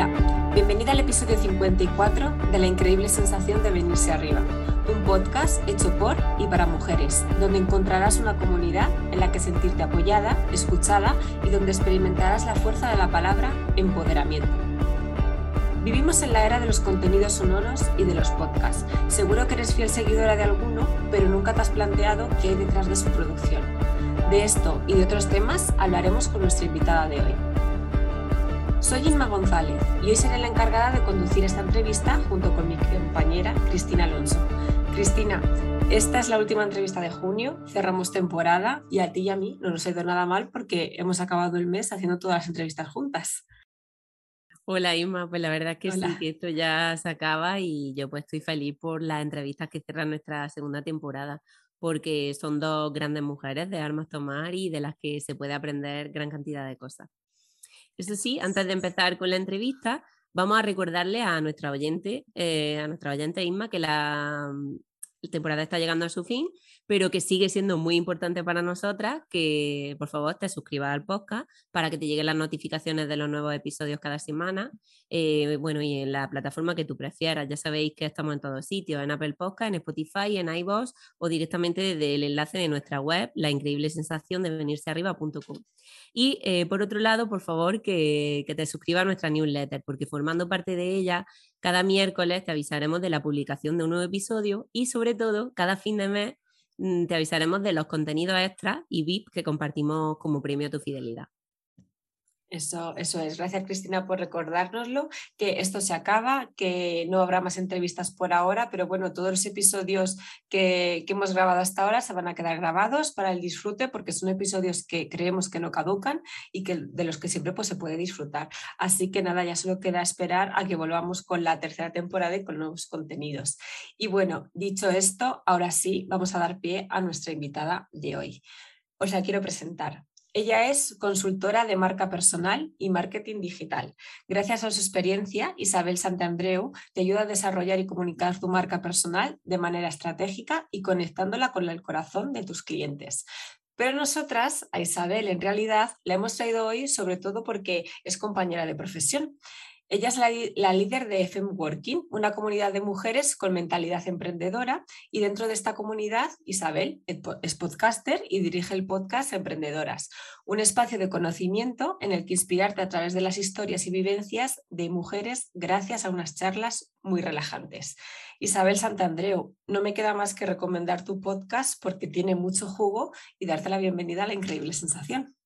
Hola, bienvenida al episodio 54 de La increíble sensación de venirse arriba, un podcast hecho por y para mujeres, donde encontrarás una comunidad en la que sentirte apoyada, escuchada y donde experimentarás la fuerza de la palabra empoderamiento. Vivimos en la era de los contenidos sonoros y de los podcasts. Seguro que eres fiel seguidora de alguno, pero nunca te has planteado qué hay detrás de su producción. De esto y de otros temas hablaremos con nuestra invitada de hoy. Soy Inma González y hoy seré la encargada de conducir esta entrevista junto con mi compañera Cristina Alonso. Cristina, esta es la última entrevista de junio, cerramos temporada y a ti y a mí no nos ha ido nada mal porque hemos acabado el mes haciendo todas las entrevistas juntas. Hola Inma, pues la verdad es que sí, que esto ya se acaba y yo pues estoy feliz por las entrevistas que cierran nuestra segunda temporada, porque son dos grandes mujeres de armas tomar y de las que se puede aprender gran cantidad de cosas. Eso sí, antes de empezar con la entrevista, vamos a recordarle a nuestra oyente, eh, a nuestra oyente Isma, que la, la temporada está llegando a su fin, pero que sigue siendo muy importante para nosotras que por favor te suscribas al podcast para que te lleguen las notificaciones de los nuevos episodios cada semana. Eh, bueno, y en la plataforma que tú prefieras. Ya sabéis que estamos en todos sitios, en Apple Podcast, en Spotify, en iVoox o directamente desde el enlace de nuestra web, la increíble sensación de venirse arriba.com. Y eh, por otro lado, por favor, que, que te suscribas a nuestra newsletter, porque formando parte de ella cada miércoles te avisaremos de la publicación de un nuevo episodio y sobre todo cada fin de mes te avisaremos de los contenidos extras y VIP que compartimos como premio a tu fidelidad. Eso, eso es. Gracias, Cristina, por recordárnoslo, que esto se acaba, que no habrá más entrevistas por ahora, pero bueno, todos los episodios que, que, hemos grabado hasta ahora se van a quedar grabados para el disfrute, porque son episodios que creemos que no caducan y que, de los que siempre pues, se puede disfrutar. Así que nada, ya solo queda esperar a que volvamos con la tercera temporada y con nuevos contenidos. Y bueno, dicho esto, ahora sí, vamos a dar pie a nuestra invitada de hoy. Os la quiero presentar. Ella es consultora de marca personal y marketing digital. Gracias a su experiencia, Isabel Santandreu te ayuda a desarrollar y comunicar tu marca personal de manera estratégica y conectándola con el corazón de tus clientes. Pero nosotras, a Isabel, en realidad, la hemos traído hoy sobre todo porque es compañera de profesión. Ella es la, líder de FM Working, una comunidad de mujeres con mentalidad emprendedora y dentro de esta comunidad Isabel es podcaster y dirige el podcast Emprendedoras, un espacio de conocimiento en el que inspirarte a través de las historias y vivencias de mujeres gracias a unas charlas muy relajantes. Isabel Santandreu, no me queda más que recomendar tu podcast porque tiene mucho jugo y darte la bienvenida a la increíble sensación.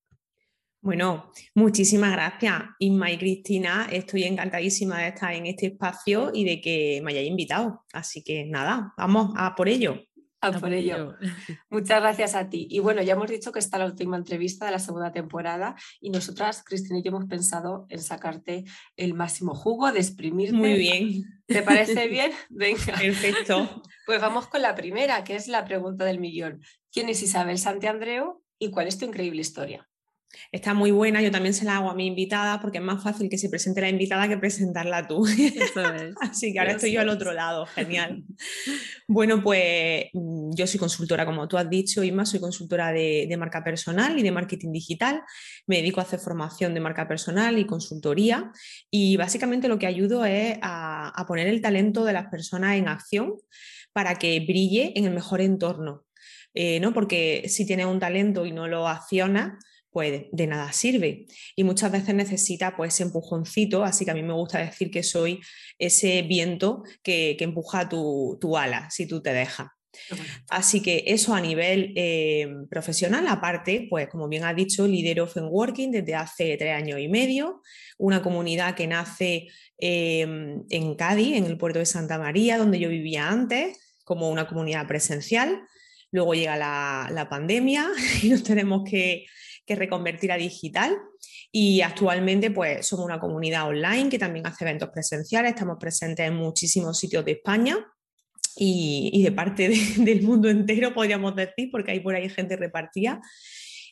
Bueno, muchísimas gracias, Inma y Cristina. Estoy encantadísima de estar en este espacio y de que me hayáis invitado. Así que nada, vamos a por ello. A por ello. Muchas gracias a ti. Y bueno, ya hemos dicho que está la última entrevista de la segunda temporada y nosotras, Cristina y yo, hemos pensado en sacarte el máximo jugo, de exprimirte. Muy bien. ¿Te parece bien? Venga. Perfecto. Pues vamos con la primera, que es la pregunta del millón. ¿Quién es Isabel Santiandreu y cuál es tu increíble historia? Está muy buena, yo también se la hago a mi invitada porque es más fácil que se presente la invitada que presentarla tú. Así que ahora estoy yo al otro lado, genial. bueno, pues mm, yo soy consultora, como tú has dicho, Isma, soy consultora de, de, marca personal y de marketing digital. Me dedico a hacer formación de marca personal y consultoría y básicamente lo que ayudo es a, a poner el talento de las personas en acción para que brille en el mejor entorno. Eh, ¿no? Porque si tienes un talento y no lo accionas, pues de nada sirve. Y muchas veces necesita pues ese empujoncito, así que a mí me gusta decir que soy ese viento que, empuja tu, tu, ala, si tú te dejas. Así que eso a nivel eh, profesional, aparte, pues como bien ha dicho, lidero Working desde hace tres años y medio, una comunidad que nace em, en Cádiz, en el puerto de Santa María, donde yo vivía antes, como una comunidad presencial. Luego llega la, la pandemia y nos tenemos que que reconvertir a digital. Y actualmente pues somos una comunidad online que también hace eventos presenciales, estamos presentes en muchísimos sitios de España y, de parte del mundo entero, podríamos decir, porque hay por ahí gente repartida.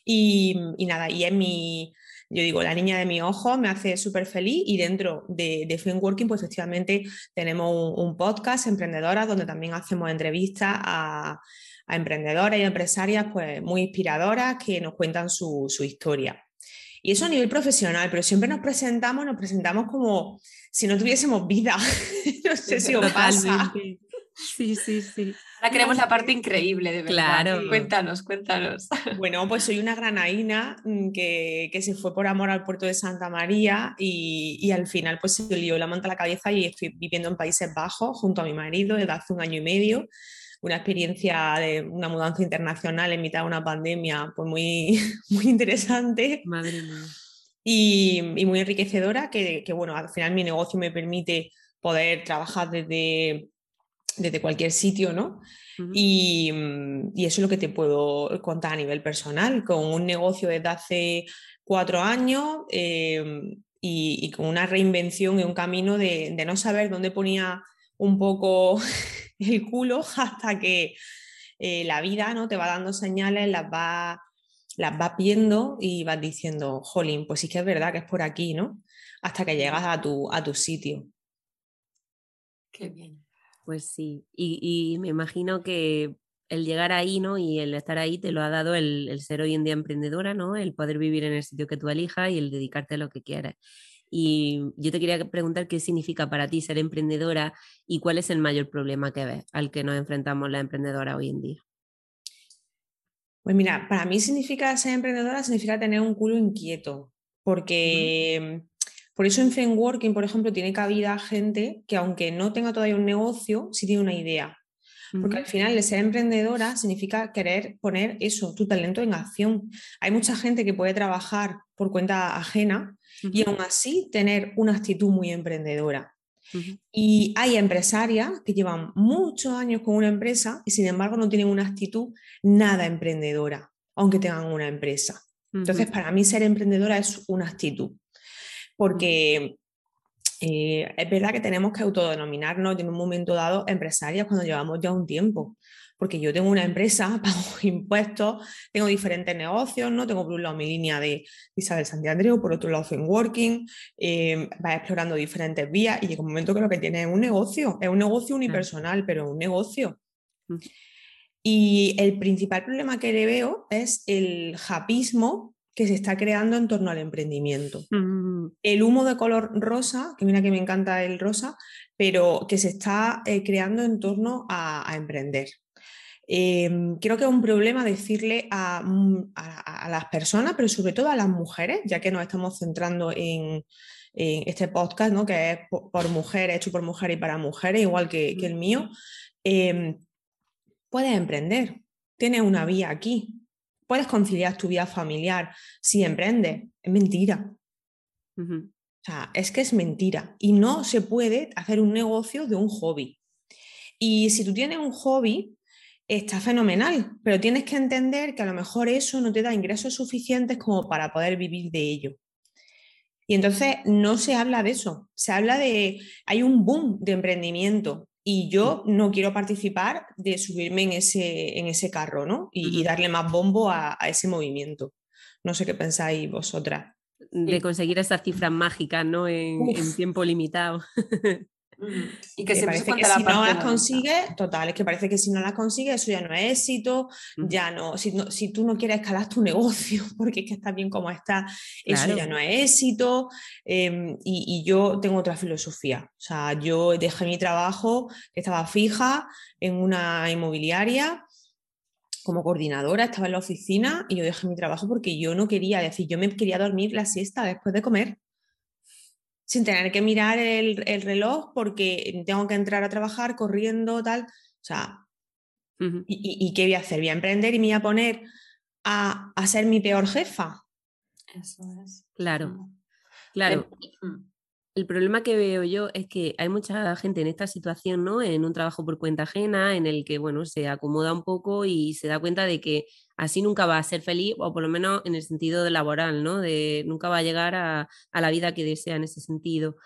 Y, nada, y es mi, yo digo, la niña de mi ojo me hace súper feliz y dentro de, de Working, pues efectivamente tenemos un, un, podcast, Emprendedoras, donde también hacemos entrevistas a, a emprendedoras y empresarias pues, muy inspiradoras que nos cuentan su, historia. Y eso a nivel profesional, pero siempre nos presentamos, nos presentamos como si no tuviésemos vida. no sé si os pasa. Sí, sí, sí. Ahora queremos la parte increíble, de verdad. Claro. Cuéntanos, cuéntanos. Bueno, pues soy una granaína mm, que, que se fue por amor al puerto de Santa María y, y al final pues se lió la manta a la cabeza y estoy viviendo en Países Bajos junto a mi marido desde hace un año y medio. Una experiencia de una mudanza internacional en mitad de una pandemia pues muy, muy interesante. Madre mía. Y, y muy enriquecedora que, que, bueno, al final mi negocio me permite poder trabajar desde desde cualquier sitio, ¿no? Mm, y, eso es lo que te puedo contar a nivel personal, con un negocio desde hace cuatro años em, y, con una reinvención y un camino de, no saber dónde ponía un poco el culo hasta que eh, la vida ¿no? te va dando señales, las va, las va viendo y vas diciendo, jolín, pues sí que es verdad que es por aquí, ¿no? Hasta que llegas a tu, a tu sitio. Qué bien. Pues sí, y, me imagino que el llegar ahí, ¿no? Y el estar ahí te lo ha dado el, ser hoy en día emprendedora, ¿no? El poder vivir en el sitio que tú elijas y el dedicarte a lo que quieras. Y yo te quería preguntar qué significa para ti ser emprendedora y cuál es el mayor problema que ves al que nos enfrentamos la emprendedora hoy en día. Pues mira, para mí significa ser emprendedora, significa tener un culo inquieto, porque por eso en Fenworking, por ejemplo, tiene cabida gente que aunque no tenga todavía un negocio, sí tiene una idea. Porque al final ser emprendedora significa querer poner eso, tu talento en acción. Hay mucha gente que puede trabajar por cuenta ajena y aún así tener una actitud muy emprendedora. Y hay empresarias que llevan muchos años con una empresa y sin embargo no tienen una actitud nada emprendedora, aunque tengan una empresa. Entonces, para mí ser emprendedora es una actitud porque eh, es verdad que tenemos que autodenominarnos en un momento dado empresarias cuando llevamos ya un tiempo. Porque yo tengo una empresa, pago impuestos, tengo diferentes negocios, ¿no? Tengo por un lado mi línea de Isabel Santiago, por otro lado Working, eh, vas explorando diferentes vías y llega un momento que lo que tiene es un negocio, es un negocio unipersonal, pero un negocio. Y el principal problema que le veo es el japismo que se está creando en torno al emprendimiento. Mm. El humo de color rosa, que mira que me encanta el rosa, pero que se está eh, creando en torno a, emprender. Em, creo que es un problema decirle mm, a, las personas, pero sobre todo a las mujeres, ya que nos estamos centrando en, este podcast, ¿no? que es por, mujeres, hecho por mujeres y para mujeres, igual que, que el mío, em, puedes emprender, tienes una vía aquí, puedes conciliar tu vida familiar si emprendes. Es mentira. O sea, es que es mentira. Y no se puede hacer un negocio de un hobby. Y si tú tienes un hobby, está fenomenal, pero tienes que entender que a lo mejor eso no te da ingresos suficientes como para poder vivir de ello. Y entonces no se habla de eso, se habla de, hay un boom de emprendimiento, y yo no quiero participar de subirme en ese, en ese carro ¿no? y, darle más bombo a, ese movimiento. No sé qué pensáis vosotras. De conseguir esas cifras mágicas ¿no? en, en tiempo limitado. Y que, parece que si no las consigue, total, es que parece que si no las consigue, eso ya no es éxito, ya no si, si, tú no quieres escalar tu negocio porque es que está bien como está, eso ya no es éxito. Em, y, yo tengo otra filosofía, o sea, yo dejé mi trabajo, que estaba fija en una inmobiliaria como coordinadora, estaba en la oficina y yo dejé mi trabajo porque yo no quería, decir, yo me quería dormir la siesta después de comer sin tener que mirar el, reloj porque tengo que entrar a trabajar corriendo, tal. O sea, y, qué voy a hacer? ¿Voy a emprender y me voy a poner a, ser mi peor jefa? Eso es. Claro, claro. Mm. El problema que veo yo es que hay mucha gente en esta situación, ¿no? En un trabajo por cuenta ajena, en el que, bueno, se acomoda un poco y se da cuenta de que así nunca va a ser feliz, o por lo menos en el sentido de laboral, ¿no? De nunca va a llegar a, a la vida que desea en ese sentido.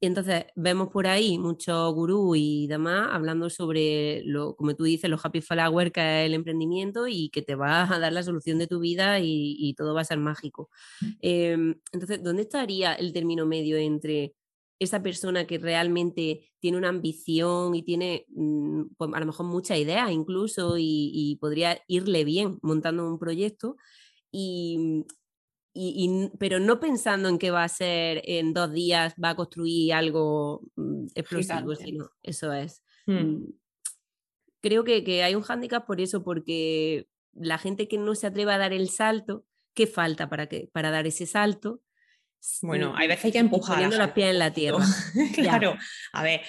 Y entonces vemos por ahí muchos gurú y demás hablando sobre, lo, como tú dices, los happy flower, que es el emprendimiento y que te va a dar la solución de tu vida y, todo va a ser mágico. Em, entonces, ¿dónde estaría el término medio entre esa persona que realmente tiene una ambición y tiene mm, pues, a lo mejor mucha idea incluso y, y podría irle bien montando un proyecto y, y, pero no pensando en que va a ser en dos días, va a construir algo mm, explosivo, sino eso es. Hmm. Mm, creo que, que, hay un hándicap por eso, porque la gente que no se atreve a dar el salto, ¿qué falta para, que, para dar ese salto? Bueno, hay veces que empujar. Poniendo los pies en la tierra. claro, a ver,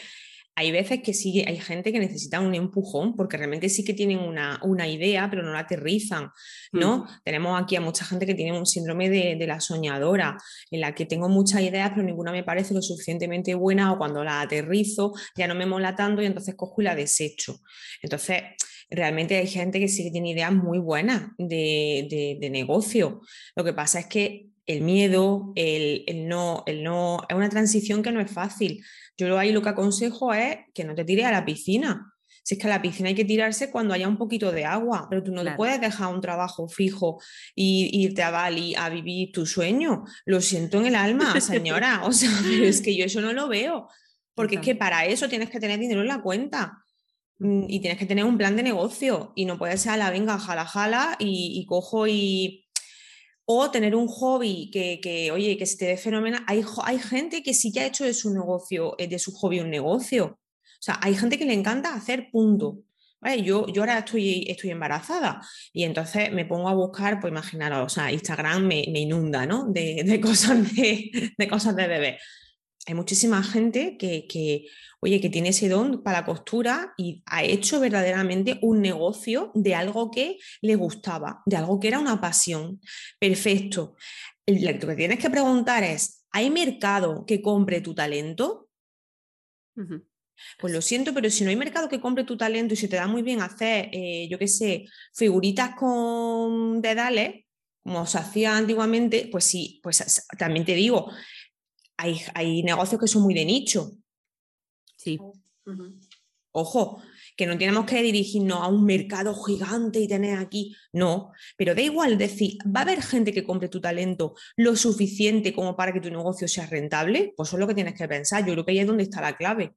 hay veces que sí, hay gente que necesita un empujón porque realmente sí que tienen una, idea, pero no la aterrizan, ¿no? Tenemos aquí a mucha gente que tiene un síndrome de, la soñadora, en la que tengo muchas ideas, pero ninguna me parece lo suficientemente buena o cuando la aterrizo ya no me mola tanto y entonces cojo y la desecho. Entonces, realmente hay gente que sí que tiene ideas muy buenas de, de negocio. Lo que pasa es que el miedo, el, no, el no, es una transición que no es fácil. Yo ahí lo que aconsejo es que no te tires a la piscina. Si es que a la piscina hay que tirarse cuando haya un poquito de agua, pero tú no te puedes dejar un trabajo fijo y irte a Bali a vivir tu sueño. Lo siento en el alma, señora. O sea, es que yo eso no lo veo. Porque es que para eso tienes que tener dinero en la cuenta mm, y tienes que tener un plan de negocio y no puedes ser a la venga, jala, jala y cojo y, o tener un hobby que, oye, que se te dé fenomenal. Hay, hay gente que sí que ha hecho de su negocio, eh, de su hobby un negocio. O sea, hay gente que le encanta hacer punto. Yo, yo ahora estoy, estoy embarazada y entonces me pongo a buscar, pues imaginaros, o sea, Instagram me, inunda, ¿no? De, cosas de, de, cosas de bebé. Hay muchísima gente que, que, oye, que tiene ese don para la costura y ha hecho verdaderamente un negocio de algo que le gustaba, de algo que era una pasión. Perfecto. Lo que tienes que preguntar es, ¿hay mercado que compre tu talento? Pues lo siento, pero si no hay mercado que compre tu talento y se te da muy bien hacer, eh, yo qué sé, figuritas con dedales, como se hacía antiguamente, pues sí, pues también te digo, hay, hay negocios que son muy de nicho, Sí. Ojo, que no tenemos que dirigirnos a un mercado gigante y tener aquí. No, pero da igual decir, ¿va a haber gente que compre tu talento lo suficiente como para que tu negocio sea rentable? Pues eso es lo que tienes que pensar. Yo creo que ahí es donde está la clave.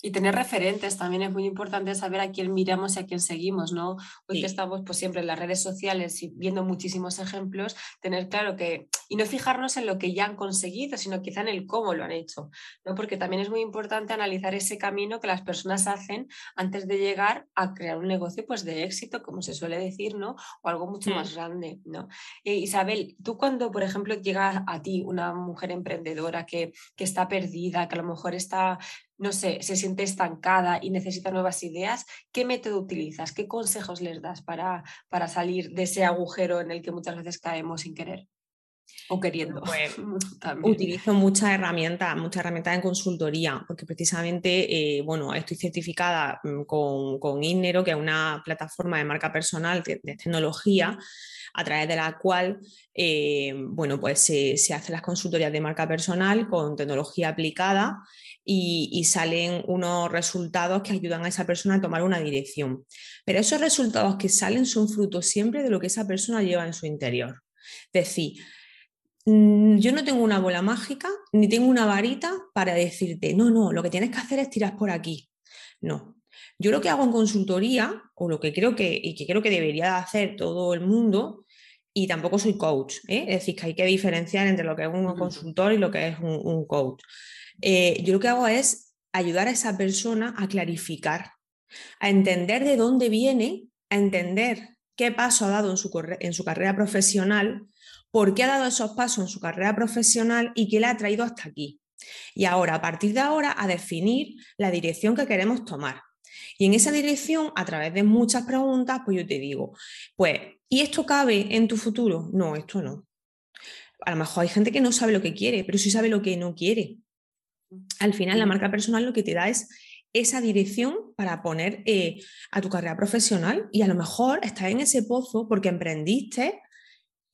Y tener referentes también es muy importante saber a quién miramos y a quién seguimos, ¿no? Hoy que estamos pues siempre en las redes sociales y viendo muchísimos ejemplos, tener claro que, y no fijarnos en lo que ya han conseguido, sino quizá en el cómo lo han hecho, ¿no? Porque también es muy importante analizar ese camino que las personas hacen antes de llegar a crear un negocio pues de éxito, como se suele decir, ¿no? O algo mucho más mm. grande, ¿no? Eh, Isabel, tú cuando, por ejemplo, llega a ti una mujer emprendedora que, que está perdida, que a lo mejor está no sé, se siente estancada y necesita nuevas ideas, ¿qué método utilizas? ¿Qué consejos les das para, para salir de ese agujero en el que muchas veces caemos sin querer? O queriendo. Pues, utilizo muchas herramientas, muchas herramientas en consultoría, porque precisamente, eh, bueno, estoy certificada mm, con, con Innero, que es una plataforma de marca personal de, tecnología, a través de la cual, eh, bueno, pues se, se hacen las consultorías de marca personal con tecnología aplicada y, salen unos resultados que ayudan a esa persona a tomar una dirección. Pero esos resultados que salen son fruto siempre de lo que esa persona lleva en su interior. Es decir, mm, yo no tengo una bola mágica ni tengo una varita para decirte, no, no, lo que tienes que hacer es tirar por aquí. No. Yo lo que hago en consultoría, o lo que creo que, y que creo que debería hacer todo el mundo, y tampoco soy coach, ¿eh? es decir, que hay que diferenciar entre lo que es un consultor y lo que es un coach. Eh, yo lo que hago es ayudar a esa persona a clarificar, a entender de dónde viene, a entender qué paso ha dado en su, en su carrera profesional, por qué ha dado esos pasos en su carrera profesional y qué le ha traído hasta aquí. Y ahora, a partir de ahora, a definir la dirección que queremos tomar. Y en esa dirección, a través de muchas preguntas, pues yo te digo, pues, ¿y esto cabe en tu futuro? No, esto no. A lo mejor hay gente que no sabe lo que quiere, pero sí sabe lo que no quiere. Al final, la marca personal lo que te da es esa dirección para poner eh, a tu carrera profesional y a lo mejor estás en ese pozo porque emprendiste,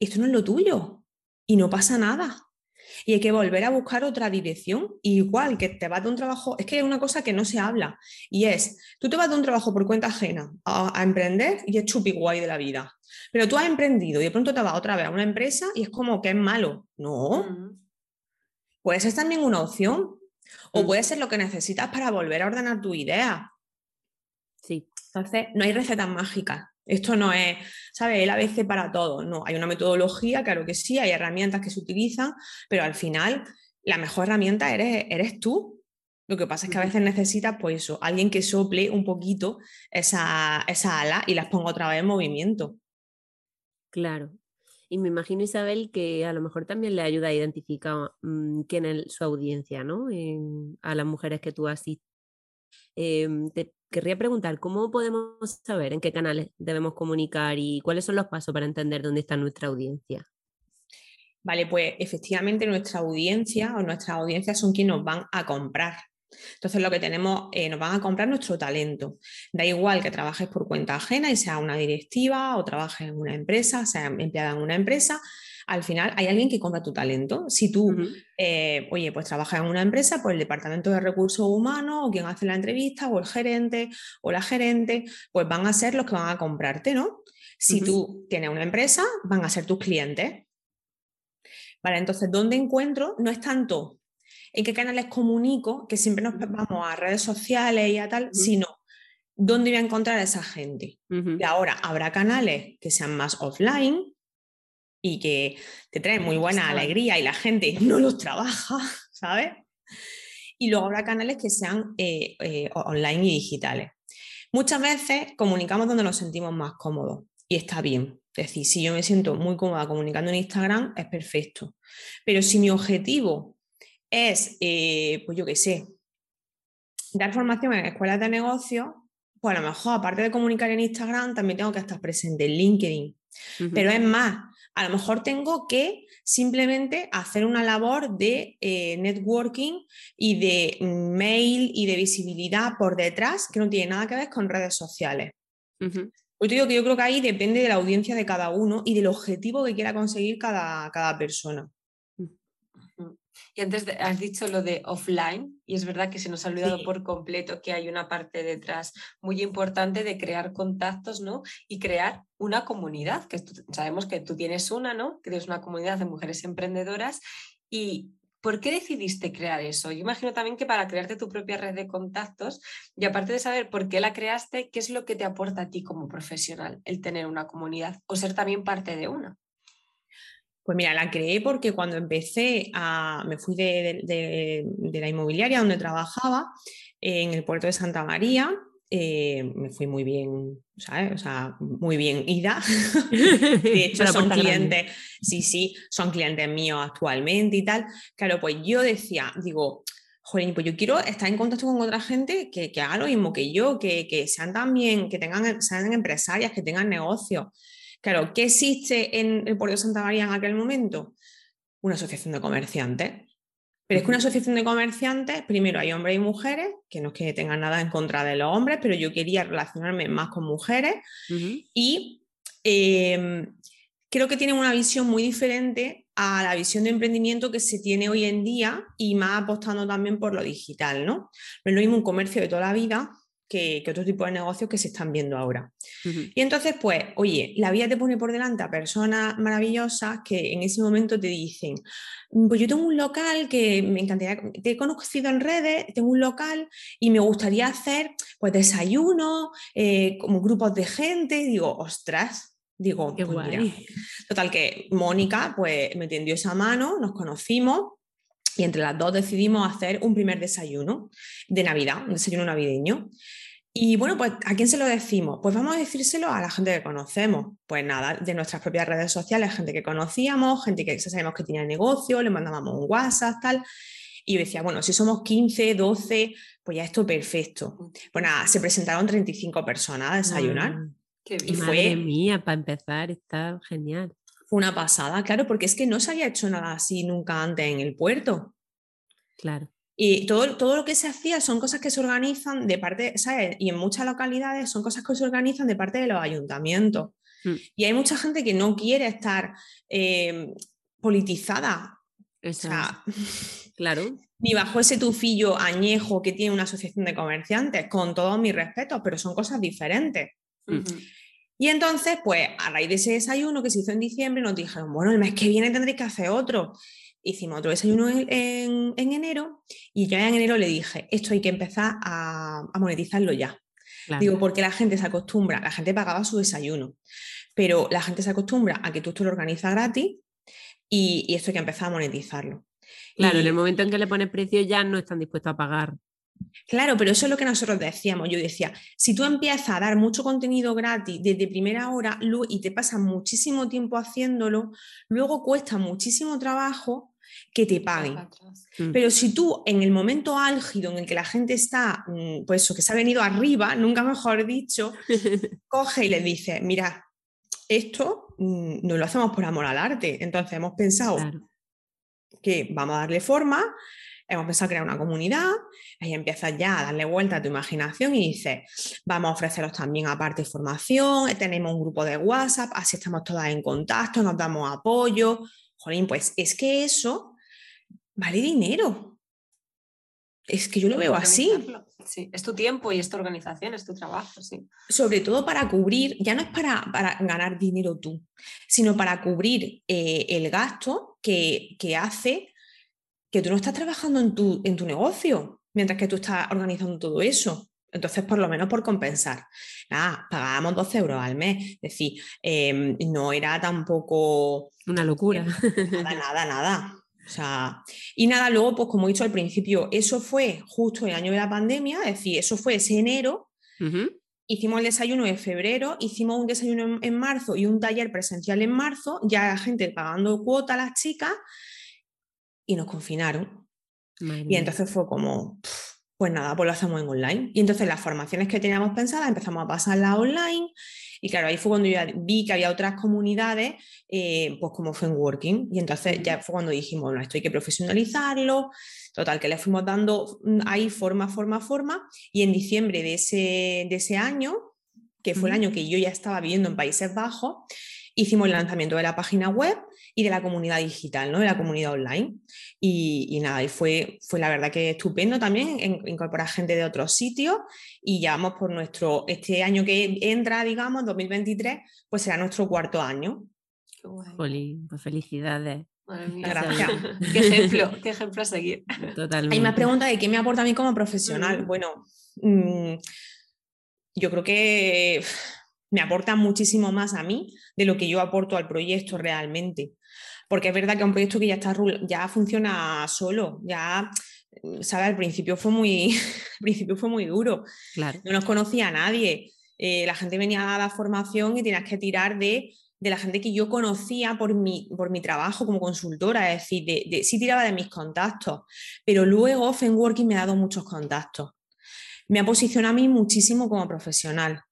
esto no es lo tuyo y no pasa nada. Y hay que volver a buscar otra dirección, igual que te vas de un trabajo, es que hay una cosa que no se habla y es, tú te vas de un trabajo por cuenta ajena a, emprender y es chupi guay de la vida, pero tú has emprendido y de pronto te vas otra vez a una empresa y es como que es malo. No, pues es también una opción, o mm. puede ser lo que necesitas para volver a ordenar tu idea. Sí. Entonces, no hay recetas mágicas. Esto no es, ¿sabes? El ABC para todo. No, hay una metodología, claro que sí, hay herramientas que se utilizan, pero al final la mejor herramienta eres, eres tú. Lo que pasa es que a veces necesitas, pues eso, alguien que sople un poquito esa, esa ala y las ponga otra vez en movimiento. Claro. Y me imagino, Isabel, que a lo mejor también le ayuda a identificar mm, quién es su audiencia, ¿no? a las mujeres que tú asistes. Em, te querría preguntar, ¿cómo podemos saber en qué canales debemos comunicar y cuáles son los pasos para entender dónde está nuestra audiencia? Vale, pues efectivamente nuestra audiencia o nuestras audiencias son quienes nos van a comprar. Entonces lo que tenemos, eh, nos van a comprar nuestro talento. Da igual que trabajes por cuenta ajena y sea una directiva o trabajes en una empresa, sea empleada en una empresa, al final hay alguien que compra tu talento. Si tú, eh, oye, pues trabajas en una empresa, pues el departamento de recursos humanos o quien hace la entrevista o el gerente o la gerente, pues van a ser los que van a comprarte, ¿no? Si tú tienes una empresa, van a ser tus clientes. Vale, entonces, ¿dónde encuentro? No es tanto en qué canales comunico, que siempre nos vamos a redes sociales y a tal, sino dónde voy a encontrar a esa gente. Y ahora habrá canales que sean más offline y que te traen muy buena alegría y la gente no los trabaja, ¿sabes? Y luego habrá canales que sean eh, eh, online y digitales. Muchas veces comunicamos donde nos sentimos más cómodos y está bien. Es decir, si yo me siento muy cómoda comunicando en Instagram, es perfecto. Pero si mi objetivo es, eh, pues yo qué sé, dar formación en escuelas de negocio, pues a lo mejor, aparte de comunicar en Instagram, también tengo que estar presente en LinkedIn. Pero es más, a lo mejor tengo que simplemente hacer una labor de eh, networking y de mail y de visibilidad por detrás que no tiene nada que ver con redes sociales. Pues digo que yo creo que ahí depende de la audiencia de cada uno y del objetivo que quiera conseguir cada, cada persona. Y antes has dicho lo de offline, y es verdad que se nos ha olvidado por completo que hay una parte detrás muy importante de crear contactos, ¿no? Y crear una comunidad, que sabemos que tú tienes una, ¿no? Que tienes una comunidad de mujeres emprendedoras. ¿Y por qué decidiste crear eso? Yo imagino también que para crearte tu propia red de contactos, y aparte de saber por qué la creaste, ¿qué es lo que te aporta a ti como profesional el tener una comunidad o ser también parte de una? Pues mira, la creé porque cuando empecé a, me fui de, la inmobiliaria donde trabajaba, en el puerto de Santa María, eh, me fui muy bien, ¿sabes? O sea, muy bien ida. de hecho, son clientes, sí, sí, son clientes míos actualmente y tal. Claro, pues yo decía, digo, joder, pues yo quiero estar en contacto con otra gente que, que haga lo mismo que yo, que, que sean también, que tengan, sean empresarias, que tengan negocios. Claro, ¿qué existe en el puerto de Santa María en aquel momento? Una asociación de comerciantes. Pero es que una asociación de comerciantes, primero hay hombres y mujeres, que no es que tengan nada en contra de los hombres, pero yo quería relacionarme más con mujeres y em, creo que tienen una visión muy diferente a la visión de emprendimiento que se tiene hoy en día y más apostando también por lo digital, ¿no? No es lo mismo un comercio de toda la vida que, otro tipo de negocios que se están viendo ahora. Y entonces, pues, oye, la vida te pone por delante a personas maravillosas que en ese momento te dicen, mm, pues yo tengo un local que me encantaría, te he conocido en redes, tengo un local y me gustaría hacer pues desayuno, eh, como grupos de gente, digo, ostras, digo, Qué pues Total que Mónica pues me tendió esa mano, nos conocimos y entre las dos decidimos hacer un primer desayuno de Navidad, un desayuno navideño. Y bueno, pues ¿a quién se lo decimos? Pues vamos a decírselo a la gente que conocemos. Pues nada, de nuestras propias redes sociales, gente que conocíamos, gente que sabemos que tenía negocio, le mandábamos un WhatsApp, tal. Y yo decía, bueno, si somos 15, 12, pues ya esto perfecto. Pues nada, se presentaron 35 personas a desayunar. y fue, mía, para empezar, está genial. Fue una pasada, claro, porque es que no se había hecho nada así nunca antes en el puerto. Claro. Y todo, todo lo que se hacía son cosas que se organizan de parte, ¿sabes? Y en muchas localidades son cosas que se organizan de parte de los ayuntamientos. Mm. Y hay mucha gente que no quiere estar eh, politizada. claro. Ni bajo ese tufillo añejo que tiene una asociación de comerciantes, con todos mis respetos, pero son cosas diferentes. Y entonces, pues a raíz de ese desayuno que se hizo en diciembre, nos dijeron, bueno, el mes que viene tendréis que hacer otro hicimos otro desayuno en, enero y yo en enero le dije, esto hay que empezar a, monetizarlo ya. Digo, porque la gente se acostumbra, la gente pagaba su desayuno, pero la gente se acostumbra a que tú esto lo organizas gratis y, esto hay que empezar a monetizarlo. Claro, en el momento en que le pones precio ya no están dispuestos a pagar. Claro, pero eso es lo que nosotros decíamos. Yo decía, si tú empiezas a dar mucho contenido gratis desde primera hora y te pasas muchísimo tiempo haciéndolo, luego cuesta muchísimo trabajo que te paguen. Mm. Pero si tú en el momento álgido en el que la gente está, mm, pues eso, que se ha venido arriba, nunca mejor dicho, coge y le dice, mira, esto mm, no lo hacemos por amor al arte. Entonces hemos pensado que vamos a darle forma, hemos pensado crear una comunidad, ahí empiezas ya a darle vuelta a tu imaginación y dices, vamos a ofreceros también aparte formación, tenemos un grupo de WhatsApp, así estamos todas en contacto, nos damos apoyo. Jolín, pues es que eso vale dinero. Es que yo lo veo así. Sí, es tu tiempo y es tu organización, es tu trabajo, sí. Sobre todo para cubrir, ya no es para, para ganar dinero tú, sino para cubrir eh, el gasto que, hace que tú no estás trabajando en tu, en tu negocio mientras que tú estás organizando todo eso. Entonces, por lo menos por compensar. Nada, pagábamos 12 euros al mes. Es decir, em, no era tampoco... Una locura. nada, nada, nada. O sea, y nada, luego, pues como he dicho al principio, eso fue justo el año de la pandemia, es decir, eso fue ese enero. Hicimos el desayuno en febrero, hicimos un desayuno en, marzo y un taller presencial en marzo, ya la gente pagando cuota a las chicas y nos confinaron. y entonces fue como, pues nada, pues lo hacemos en online. Y entonces las formaciones que teníamos pensadas empezamos a pasarlas online y claro, ahí fue cuando yo vi que había otras comunidades, eh, pues como fue en Working. Y entonces ya fue cuando dijimos, bueno, esto hay que profesionalizarlo. Total, que le fuimos dando mm, ahí forma, forma, forma. Y en diciembre de ese, de ese año, que fue el año que yo ya estaba viviendo en Países Bajos, hicimos el lanzamiento de la página web y de la comunidad digital, ¿no? de la comunidad online. Y, nada, y fue, fue la verdad que estupendo también incorporar gente de otros sitios y ya vamos por nuestro, este año que entra, digamos, 2023, pues será nuestro cuarto año. Qué guay. pues felicidades. Gracias. qué ejemplo, qué ejemplo a seguir. Totalmente. Hay más preguntas de qué me aporta a mí como profesional. Bueno, mm, yo creo que me aporta muchísimo más a mí de lo que yo aporto al proyecto realmente. Porque es verdad que un proyecto que ya está ya funciona solo, ya ¿sabes? Al principio fue muy, al principio fue muy duro. Claro. No nos conocía a nadie. Eh, la gente venía a la formación y tenías que tirar de, la gente que yo conocía por mi, por mi trabajo como consultora, es decir, de, sí tiraba de mis contactos, pero luego Fenworking me ha dado muchos contactos. Me ha posicionado a mí muchísimo como profesional.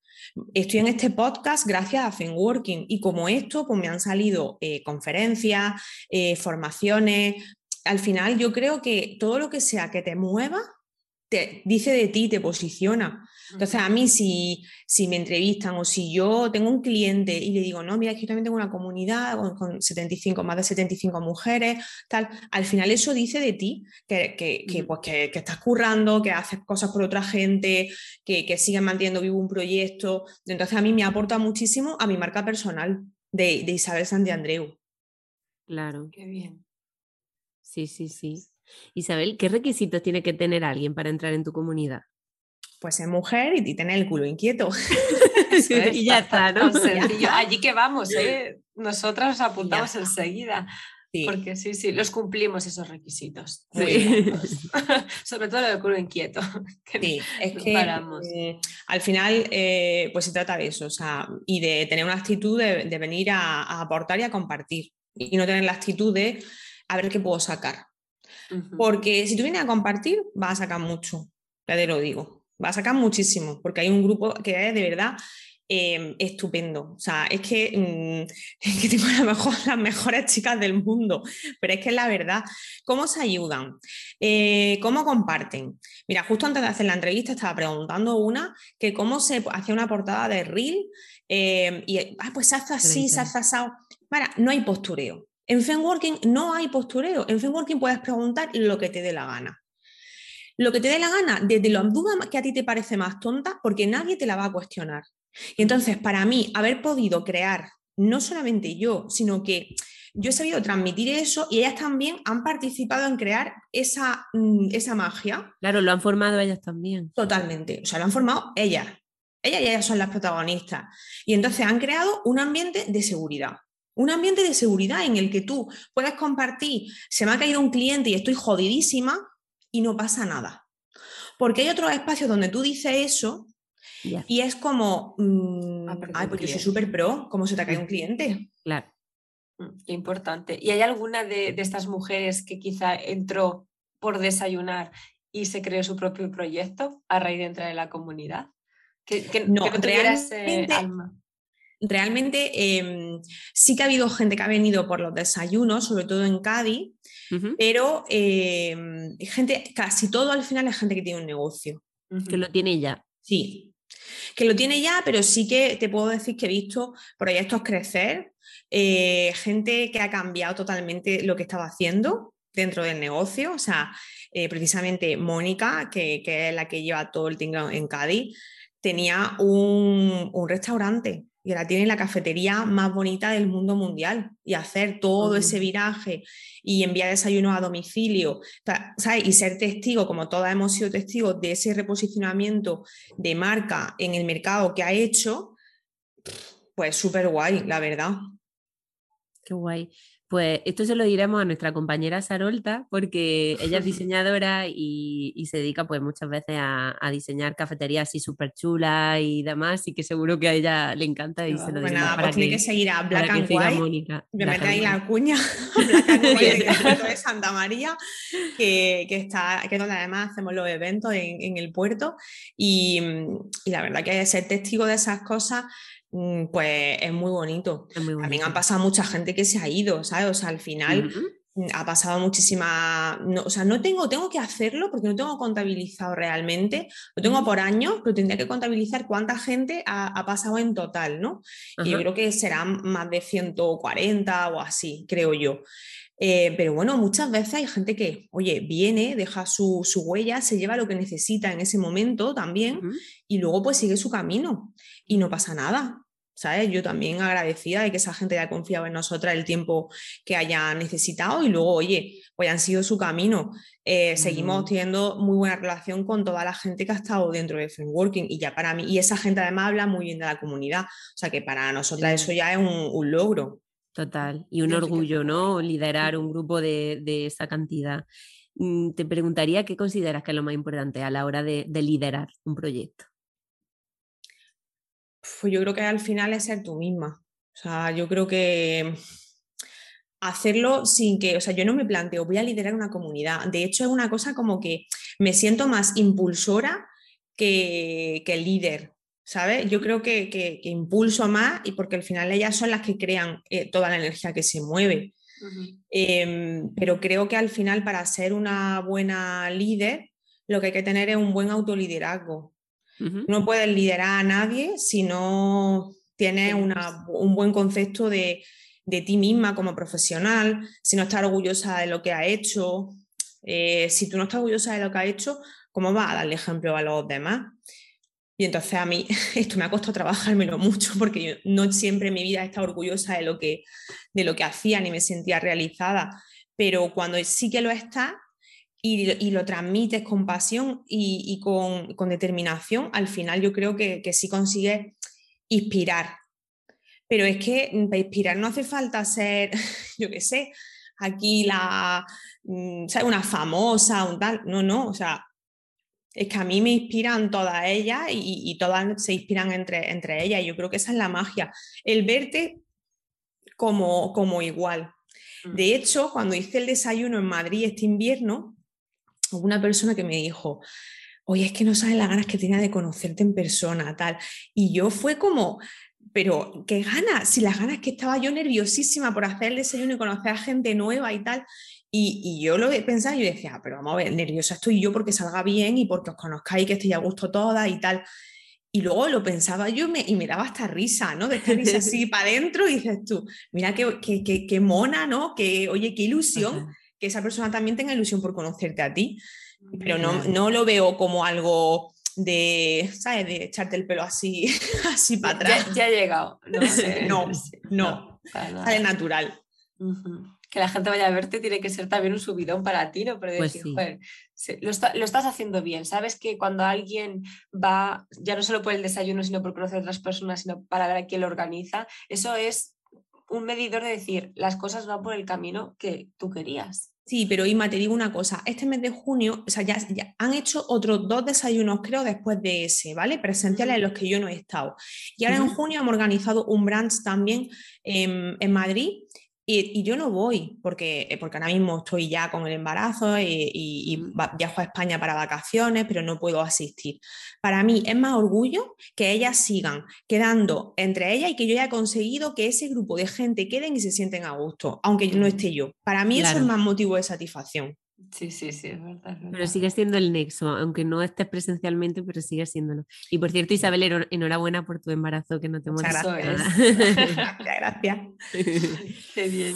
Estoy en este podcast gracias a Fenworking y como esto, pues me han salido eh, conferencias, eh, formaciones. Al final yo creo que todo lo que sea que te mueva, te dice de ti, te posiciona. Entonces, a mí si, si me entrevistan o si yo tengo un cliente y le digo, no, mira, es que yo también tengo una comunidad con, 75, más de 75 mujeres, tal, al final eso dice de ti, que, que, pues, que, que estás currando, que haces cosas por otra gente, que, que sigues manteniendo vivo un proyecto. Entonces, a mí me aporta muchísimo a mi marca personal de, de Isabel Santi Andreu. Claro. Qué bien. Sí, sí, sí. Isabel, ¿qué requisitos tiene que tener alguien para entrar en tu comunidad? pues es mujer y tener el culo inquieto. y ya está, ¿no? Allí que vamos, ¿eh? nosotras nos apuntamos enseguida. Porque sí, sí, los cumplimos esos requisitos. Sobre todo el culo inquieto. sí, es que eh, al final eh, pues se trata de eso, o sea, y de tener una actitud de, venir a, aportar y a compartir. Y no tener la actitud de a ver qué puedo sacar. Porque si tú vienes a compartir, vas a sacar mucho, ya te lo digo va a sacar muchísimo, porque hay un grupo que es de verdad em, estupendo. O sea, es que, mm, que tengo mejor, las mejores chicas del mundo, pero es que es la verdad. ¿Cómo se ayudan? Eh, ¿Cómo comparten? Mira, justo antes de hacer la entrevista estaba preguntando una que cómo se hacía una portada de Reel em, y, ah, pues se hace así, se hace asado. Para, no hay postureo. En Fenworking no hay postureo. En Fenworking puedes preguntar lo que te dé la gana lo que te dé la gana, desde la duda que a ti te parece más tonta, porque nadie te la va a cuestionar. Y entonces, para mí, haber podido crear, no solamente yo, sino que yo he sabido transmitir eso y ellas también han participado en crear esa, mm, esa magia. Claro, lo han formado ellas también. Totalmente, o sea, lo han formado ellas. Ellas y ellas son las protagonistas. Y entonces han creado un ambiente de seguridad. Un ambiente de seguridad en el que tú puedes compartir, se me ha caído un cliente y estoy jodidísima y no pasa nada. Porque hay otros espacios donde tú dices eso y es como, mm, ay, pues yo soy súper pro, ¿cómo se te ha caído un cliente? Claro. Mm, qué importante. ¿Y hay alguna de, estas mujeres que quizá entró por desayunar y se creó su propio proyecto a raíz de entrar en la comunidad? Que, no, realmente, realmente em, sí que ha habido gente que ha venido por los desayunos, sobre todo en Cádiz, pero em, gente, casi todo al final es gente que tiene un negocio. Que lo tiene ya. Sí, que lo tiene ya, pero sí que te puedo decir que he visto proyectos crecer, eh, gente que ha cambiado totalmente lo que estaba haciendo dentro del negocio, o sea, eh, precisamente Mónica, que, es la que lleva todo el tinglado en Cádiz, tenía un, un restaurante y ahora tiene la cafetería más bonita del mundo mundial y hacer todo ese viraje y enviar desayunos a domicilio ¿sabes? y ser testigo, como todas hemos sido testigos de ese reposicionamiento de marca en el mercado que ha hecho, pues súper guay, la verdad. Qué guay. Pues esto se lo diremos a nuestra compañera Sarolta, porque ella es diseñadora y, se dedica pues muchas veces a, diseñar cafeterías así súper chulas y demás, y que seguro que a ella le encanta y se lo pues nada, pues tiene que seguir a Black and White. Me mete ahí la cuña, Black and White de Santa María, que, está, que es donde además hacemos los eventos en, el puerto, y, y la verdad que ser testigo de esas cosas pues es muy bonito. También han pasado mucha gente que se ha ido, ¿sabes? O sea, al final mm, ha pasado muchísima, o sea, no tengo, tengo que hacerlo porque no tengo contabilizado realmente, lo tengo por años, pero tendría que contabilizar cuánta gente ha, pasado en total, ¿no? Y yo creo que serán más de 140 o así, creo yo. Eh, pero bueno, muchas veces hay gente que, oye, viene, deja su, huella, se lleva lo que necesita en ese momento también y luego pues sigue su camino y no pasa nada. ¿Sabes? Yo también agradecida de que esa gente haya confiado en nosotras el tiempo que haya necesitado y luego, oye, pues han sido su camino. Eh, seguimos teniendo muy buena relación con toda la gente que ha estado dentro de Frameworking y ya para mí, y esa gente además habla muy bien de la comunidad, o sea que para nosotras eso ya es un, logro. Total, y un orgullo, ¿no? Liderar un grupo de, esa cantidad. Mm, te preguntaría qué consideras que es lo más importante a la hora de liderar un proyecto pues yo creo que al final es ser tú misma. O sea, yo creo que hacerlo sin que, o sea, yo no me planteo, voy a liderar una comunidad. De hecho, es una cosa como que me siento más impulsora que, que líder, ¿sabes? Yo creo que, que, impulso más y porque al final ellas son las que crean eh, toda la energía que se mueve. Em, pero creo que al final para ser una buena líder, lo que hay que tener es un buen autoliderazgo. No puedes liderar a nadie si no tienes un buen concepto de, ti misma como profesional, si no estás orgullosa de lo que ha hecho. Eh, si tú no estás orgullosa de lo que ha hecho, ¿cómo vas a darle ejemplo a los demás? Y entonces a mí esto me ha costado trabajármelo mucho porque yo no siempre en mi vida he estado orgullosa de lo que, de lo que hacía ni me sentía realizada. Pero cuando sí que lo está, y, lo transmites con pasión y, con, determinación, al final yo creo que, sí consigues inspirar. Pero es que para inspirar no hace falta ser, yo qué sé, aquí la, mm, una famosa, un tal, no, no, o sea, es que a mí me inspiran todas ellas y, todas se inspiran entre, entre ellas. Y yo creo que esa es la magia, el verte como, como igual. Mm. De hecho, cuando hice el desayuno en Madrid este invierno, una persona que me dijo, oye, es que no sabes las ganas que tenía de conocerte en persona, tal. Y yo fue como, pero qué ganas, si las ganas que estaba yo nerviosísima por hacer el desayuno y conocer a gente nueva y tal. Y, yo lo pensaba y yo decía, pero vamos a ver, nerviosa estoy yo porque salga bien y porque os conozcáis, que estéis a gusto todas y tal. Y luego lo pensaba yo y me daba hasta risa, ¿no? De esta risa así para adentro y dices tú, mira qué, qué, qué, mona, ¿no? Que, oye, qué ilusión que esa persona también tenga ilusión por conocerte a ti, pero no, no lo veo como algo de, ¿sabes? De echarte el pelo así, así para atrás. Ya, ha llegado. No, no, no, sale natural. que la gente vaya a verte tiene que ser también un subidón para ti, ¿no? Pero pues decir, lo, lo, estás haciendo bien. Sabes que cuando alguien va, ya no solo por el desayuno, sino por conocer a otras personas, sino para ver a quién lo organiza, eso es un medidor de decir, las cosas van por el camino que tú querías. Sí, pero Ima, te digo una cosa, este mes de junio, o sea, ya, han hecho otros dos desayunos, creo, después de ese, ¿vale? Presenciales en los que yo no he estado. Y ahora en junio hemos organizado un brunch también en Madrid y, yo no voy porque, eh, porque ahora mismo estoy ya con el embarazo y, viajo a España para vacaciones, pero no puedo asistir. Para mí es más orgullo que ellas sigan quedando entre ellas y que yo haya conseguido que ese grupo de gente queden y se sienten a gusto, aunque no esté yo. Para mí eso es más motivo de satisfacción. Sí, sí, sí, es verdad, Pero sigue siendo el nexo, aunque no estés presencialmente, pero sigue siéndolo. Y por cierto, Isabel, enhorabuena por tu embarazo, que no te mueres. Gracias. gracias. Qué bien.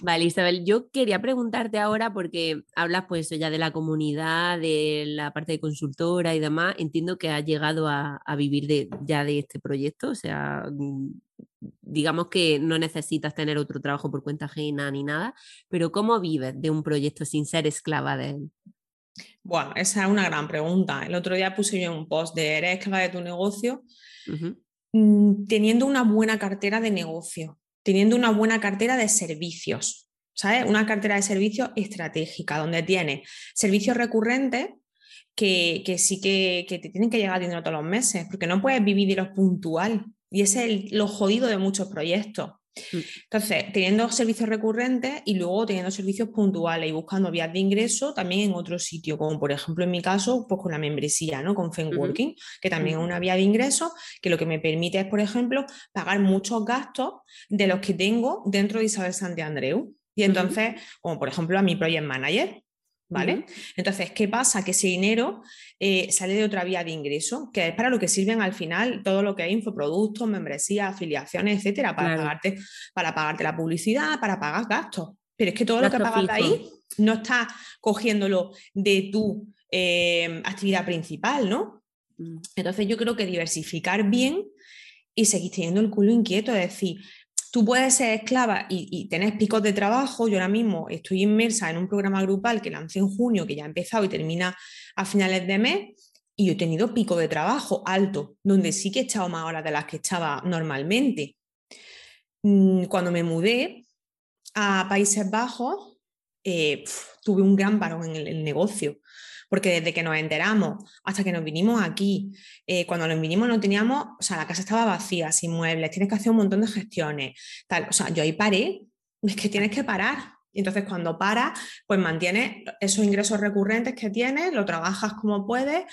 Vale, Isabel, yo quería preguntarte ahora, porque hablas pues ya de la comunidad, de la parte de consultora y demás. Entiendo que has llegado a, a vivir de, ya de este proyecto, o sea, mm, digamos que no necesitas tener otro trabajo por cuenta ajena ni nada, pero ¿cómo vives de un proyecto sin ser esclava de él? Bueno, esa es una gran pregunta. El otro día puse yo un post de ¿eres esclava de tu negocio? Mm, teniendo una buena cartera de negocio, teniendo una buena cartera de servicios, ¿sabes? Una cartera de servicios estratégica, donde tienes servicios recurrentes que, sí que, que, te tienen que llegar dinero todos los meses, porque no puedes vivir de los puntual. Y ese es lo jodido de muchos proyectos. Mm. Entonces, teniendo servicios recurrentes y luego teniendo servicios puntuales y buscando vías de ingreso también en otro sitio, como por ejemplo en mi caso, pues con la membresía, ¿no? Con Fenworking, que también es una vía de ingreso que lo que me permite es, por ejemplo, pagar muchos gastos de los que tengo dentro de Isabel Andreu. Y entonces, como por ejemplo a mi project manager, ¿vale? Entonces, ¿qué pasa? Que ese dinero eh, sale de otra vía de ingreso, que es para lo que sirven al final todo lo que es infoproductos, membresías, afiliaciones, etcétera, para, pagarte, para pagarte la publicidad, para pagar gastos. Pero es que todo lo que pagas ahí no está cogiéndolo de tu eh, actividad principal, ¿no? Mm. Entonces yo creo que diversificar bien y seguir teniendo el culo inquieto, es decir, Tú puedes ser esclava y, y tener picos de trabajo. Yo ahora mismo estoy inmersa en un programa grupal que lancé en junio, que ya ha empezado y termina a finales de mes, y he tenido pico de trabajo alto, donde sí que he echado más horas de las que echaba normalmente. Mm, cuando me mudé a Países Bajos, eh, tuve un gran parón en el negocio porque desde que nos enteramos hasta que nos vinimos aquí, eh, cuando nos vinimos no teníamos, o sea, la casa estaba vacía, sin muebles, tienes que hacer un montón de gestiones, tal, o sea, yo ahí paré, es que tienes que parar. Y entonces cuando paras, pues mantienes esos ingresos recurrentes que tienes, lo trabajas como puedes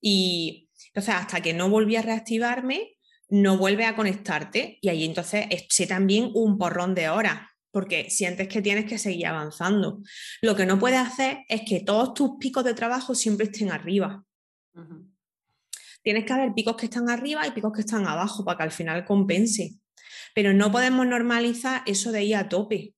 y entonces hasta que no volví a reactivarme, no vuelve a conectarte y ahí entonces sé también un porrón de horas porque sientes que tienes que seguir avanzando. Lo que no puedes hacer es que todos tus picos de trabajo siempre estén arriba. Tienes que haber picos que están arriba y picos que están abajo para que al final compense. Pero no podemos normalizar eso de ir a tope.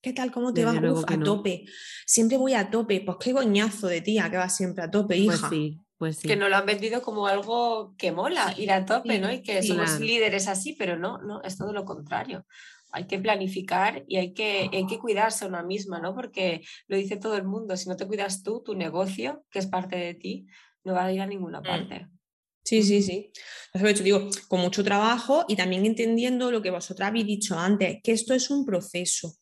¿Qué tal? ¿Cómo te vas? a tope. Siempre voy a tope. Pues qué goñazo de tía que va siempre a tope, pues hija. Pues sí. Que no lo han vendido como algo que mola, ir a tope, ¿no? Y que somos líderes así, pero no, no, es todo lo contrario hay que planificar y hay que, hay que cuidarse a una misma, ¿no? Porque lo dice todo el mundo, si no te cuidas tú, tu negocio, que es parte de ti, no va a ir a ninguna mm. parte. Sí, sí, sí. Entonces, digo, con mucho trabajo y también entendiendo lo que vosotras habéis dicho antes, que esto es un proceso,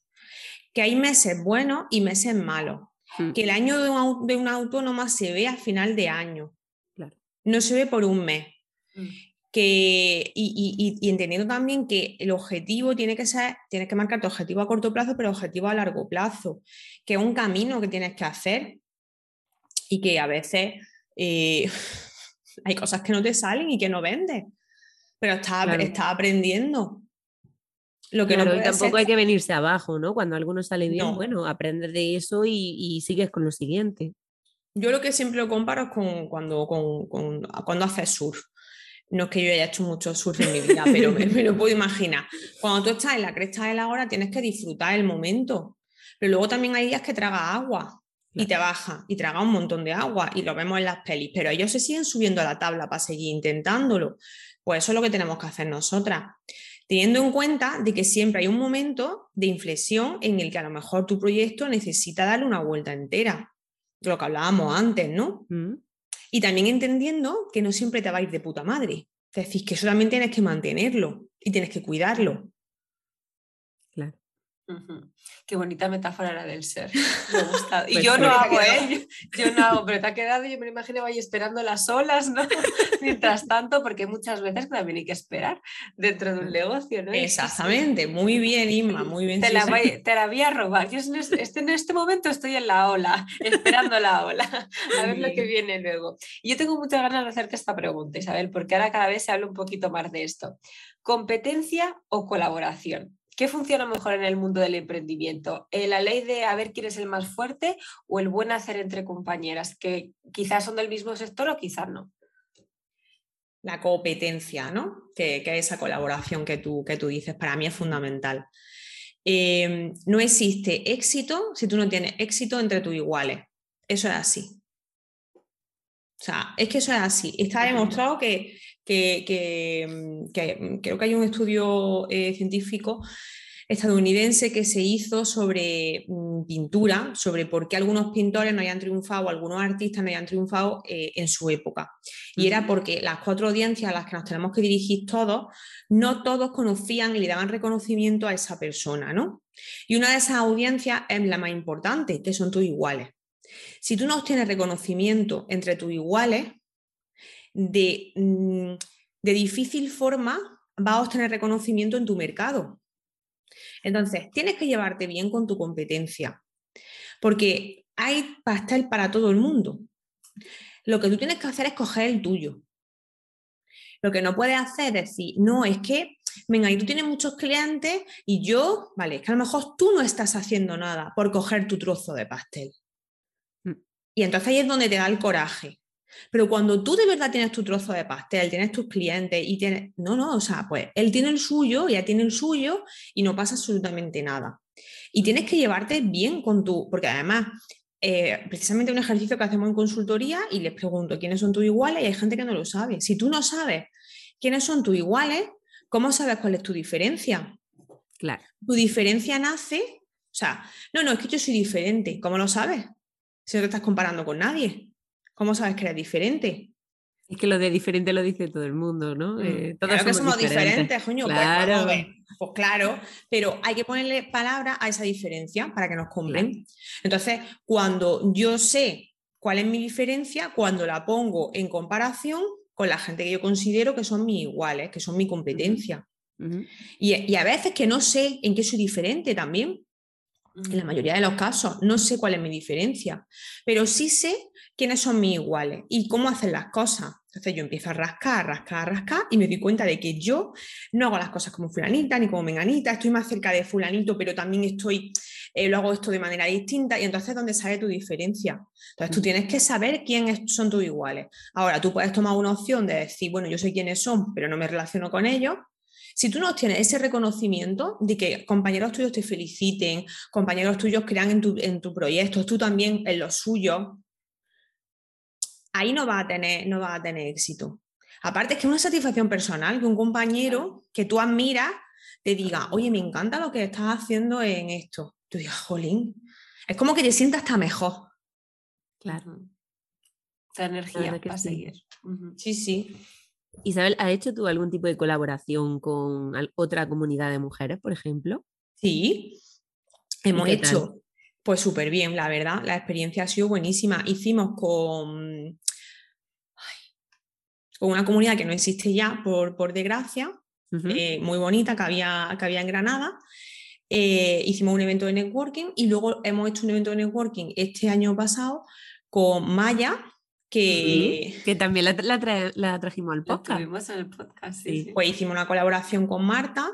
que hay meses buenos y meses malos, mm. que el año de, un, de una autónoma se ve a final de año, claro. no se ve por un mes. Mm que, y, entendiendo también que el objetivo tiene que ser, tienes que marcar tu objetivo a corto plazo, pero objetivo a largo plazo, que es un camino que tienes que hacer y que a veces eh, hay cosas que no te salen y que no vendes, pero estás, aprendiendo. Lo que no tampoco hay que venirse abajo, ¿no? Cuando alguno sale bien, bueno, aprendes de eso y, sigues con lo siguiente. Yo lo que siempre lo comparo es con cuando, con, cuando haces surf. No es que yo haya hecho mucho surf en mi vida, pero me, lo puedo imaginar. Cuando tú estás en la cresta de la hora tienes que disfrutar el momento. Pero luego también hay días que traga agua. y te baja y traga un montón de agua y lo vemos en las pelis, pero ellos se siguen subiendo a la tabla para seguir intentándolo. Pues eso es lo que tenemos que hacer nosotras, teniendo en cuenta de que siempre hay un momento de inflexión en el que a lo mejor tu proyecto necesita darle una vuelta entera, lo que hablábamos antes, ¿no? Mm. Y también entendiendo que no siempre te va a ir de puta madre. Es decir, que eso también tienes que mantenerlo y tienes que cuidarlo. Qué bonita metáfora la del ser. Me. Y yo no hago, ¿eh? Yo, no hago, pero te ha quedado, yo me imagino ahí esperando las olas, ¿no? Mientras tanto, porque muchas veces también hay que esperar dentro de un negocio, ¿no? Exactamente, muy bien, Inma, muy bien. Te, la, voy, te la voy a robar. Yo en este, en este momento estoy en la ola, esperando la ola, a ver lo que viene luego. Y yo tengo muchas ganas de hacerte esta pregunta, Isabel, porque ahora cada vez se habla un poquito más de esto. ¿Competencia o colaboración? ¿Qué funciona mejor en el mundo del emprendimiento? Eh, ¿La ley de a ver quién es el más fuerte o el buen hacer entre compañeras, que quizás son del mismo sector o quizás no? La competencia, ¿no? Que, es esa colaboración que tú, que tú dices, para mí es fundamental. Em, no existe éxito si tú no tienes éxito entre tus iguales. Eso es así. O sea, es que eso es así. Está demostrado que, que, creo que hay un estudio eh, científico estadounidense que se hizo sobre mm, pintura, sobre por qué algunos pintores no hayan triunfado, algunos artistas no hayan triunfado eh, en su época. Y era porque las cuatro audiencias a las que nos tenemos que dirigir todos, no todos conocían y le daban reconocimiento a esa persona, ¿no? Y una de esas audiencias es la más importante, que son tus iguales. Si tú no obtienes reconocimiento entre tus iguales, de, mm, de difícil forma vas a obtener reconocimiento en tu mercado. Entonces, tienes que llevarte bien con tu competencia, porque hay pastel para todo el mundo. Lo que tú tienes que hacer es coger el tuyo. Lo que no puedes hacer es decir, no, es que, venga, y tú tienes muchos clientes y yo, vale, es que a lo mejor tú no estás haciendo nada por coger tu trozo de pastel. Mm. Y entonces ahí es donde te da el coraje. Pero cuando tú de verdad tienes tu trozo de pastel, tienes tus clientes y tienes, no, no, o sea, pues él tiene el suyo, ya tiene el suyo y no pasa absolutamente nada. Y tienes que llevarte bien con tu, porque además, eh, precisamente un ejercicio que hacemos en consultoría y les pregunto quiénes son tus iguales y hay gente que no lo sabe. Si tú no sabes quiénes son tus iguales, ¿cómo sabes cuál es tu diferencia? Claro. Tu diferencia nace, o sea, no, no, es que yo soy diferente. ¿Cómo lo sabes? Si no te estás comparando con nadie. ¿Cómo sabes que eres diferente? Es que lo de diferente lo dice todo el mundo, ¿no? Mm, eh, todos claro que somos diferentes, coño. Pues, claro. Pues, claro, pero hay que ponerle palabra a esa diferencia para que nos compren. Entonces, cuando yo sé cuál es mi diferencia, cuando la pongo en comparación con la gente que yo considero que son mis iguales, que son mi competencia. y, y, a veces que no sé en qué soy diferente también. En la mayoría de los casos, no sé cuál es mi diferencia, pero sí sé quiénes son mis iguales y cómo hacen las cosas. Entonces yo empiezo a rascar, rascar, rascar y me doy cuenta de que yo no hago las cosas como fulanita ni como menganita, estoy más cerca de fulanito, pero también estoy, eh, lo hago esto de manera distinta y entonces ¿dónde sale tu diferencia? Entonces tú mm. tienes que saber quiénes son tus iguales. Ahora tú puedes tomar una opción de decir, bueno, yo sé quiénes son, pero no me relaciono con ellos. Si tú no tienes ese reconocimiento de que compañeros tuyos te feliciten, compañeros tuyos crean en tu, en tu proyecto, tú también en los suyos, ahí no va a tener, no va a tener éxito. Aparte es que es una satisfacción personal que un compañero que tú admiras te diga, oye, me encanta lo que estás haciendo en esto. Tú digas, jolín, es como que te sientas hasta mejor. Claro. Esa energía para seguir. Sí, sí. Isabel, ¿has hecho tú algún tipo de colaboración con otra comunidad de mujeres, por ejemplo? Sí, hemos hecho. Pues súper bien, la verdad, la experiencia ha sido buenísima. Hicimos con, con una comunidad que no existe ya, por, por desgracia, eh, muy bonita, que había, que había en Granada. Eh, hicimos un evento de networking y luego hemos hecho un evento de networking este año pasado con Maya, que, que también la, la, trajimos al podcast. en el podcast, sí. Pues hicimos una colaboración con Marta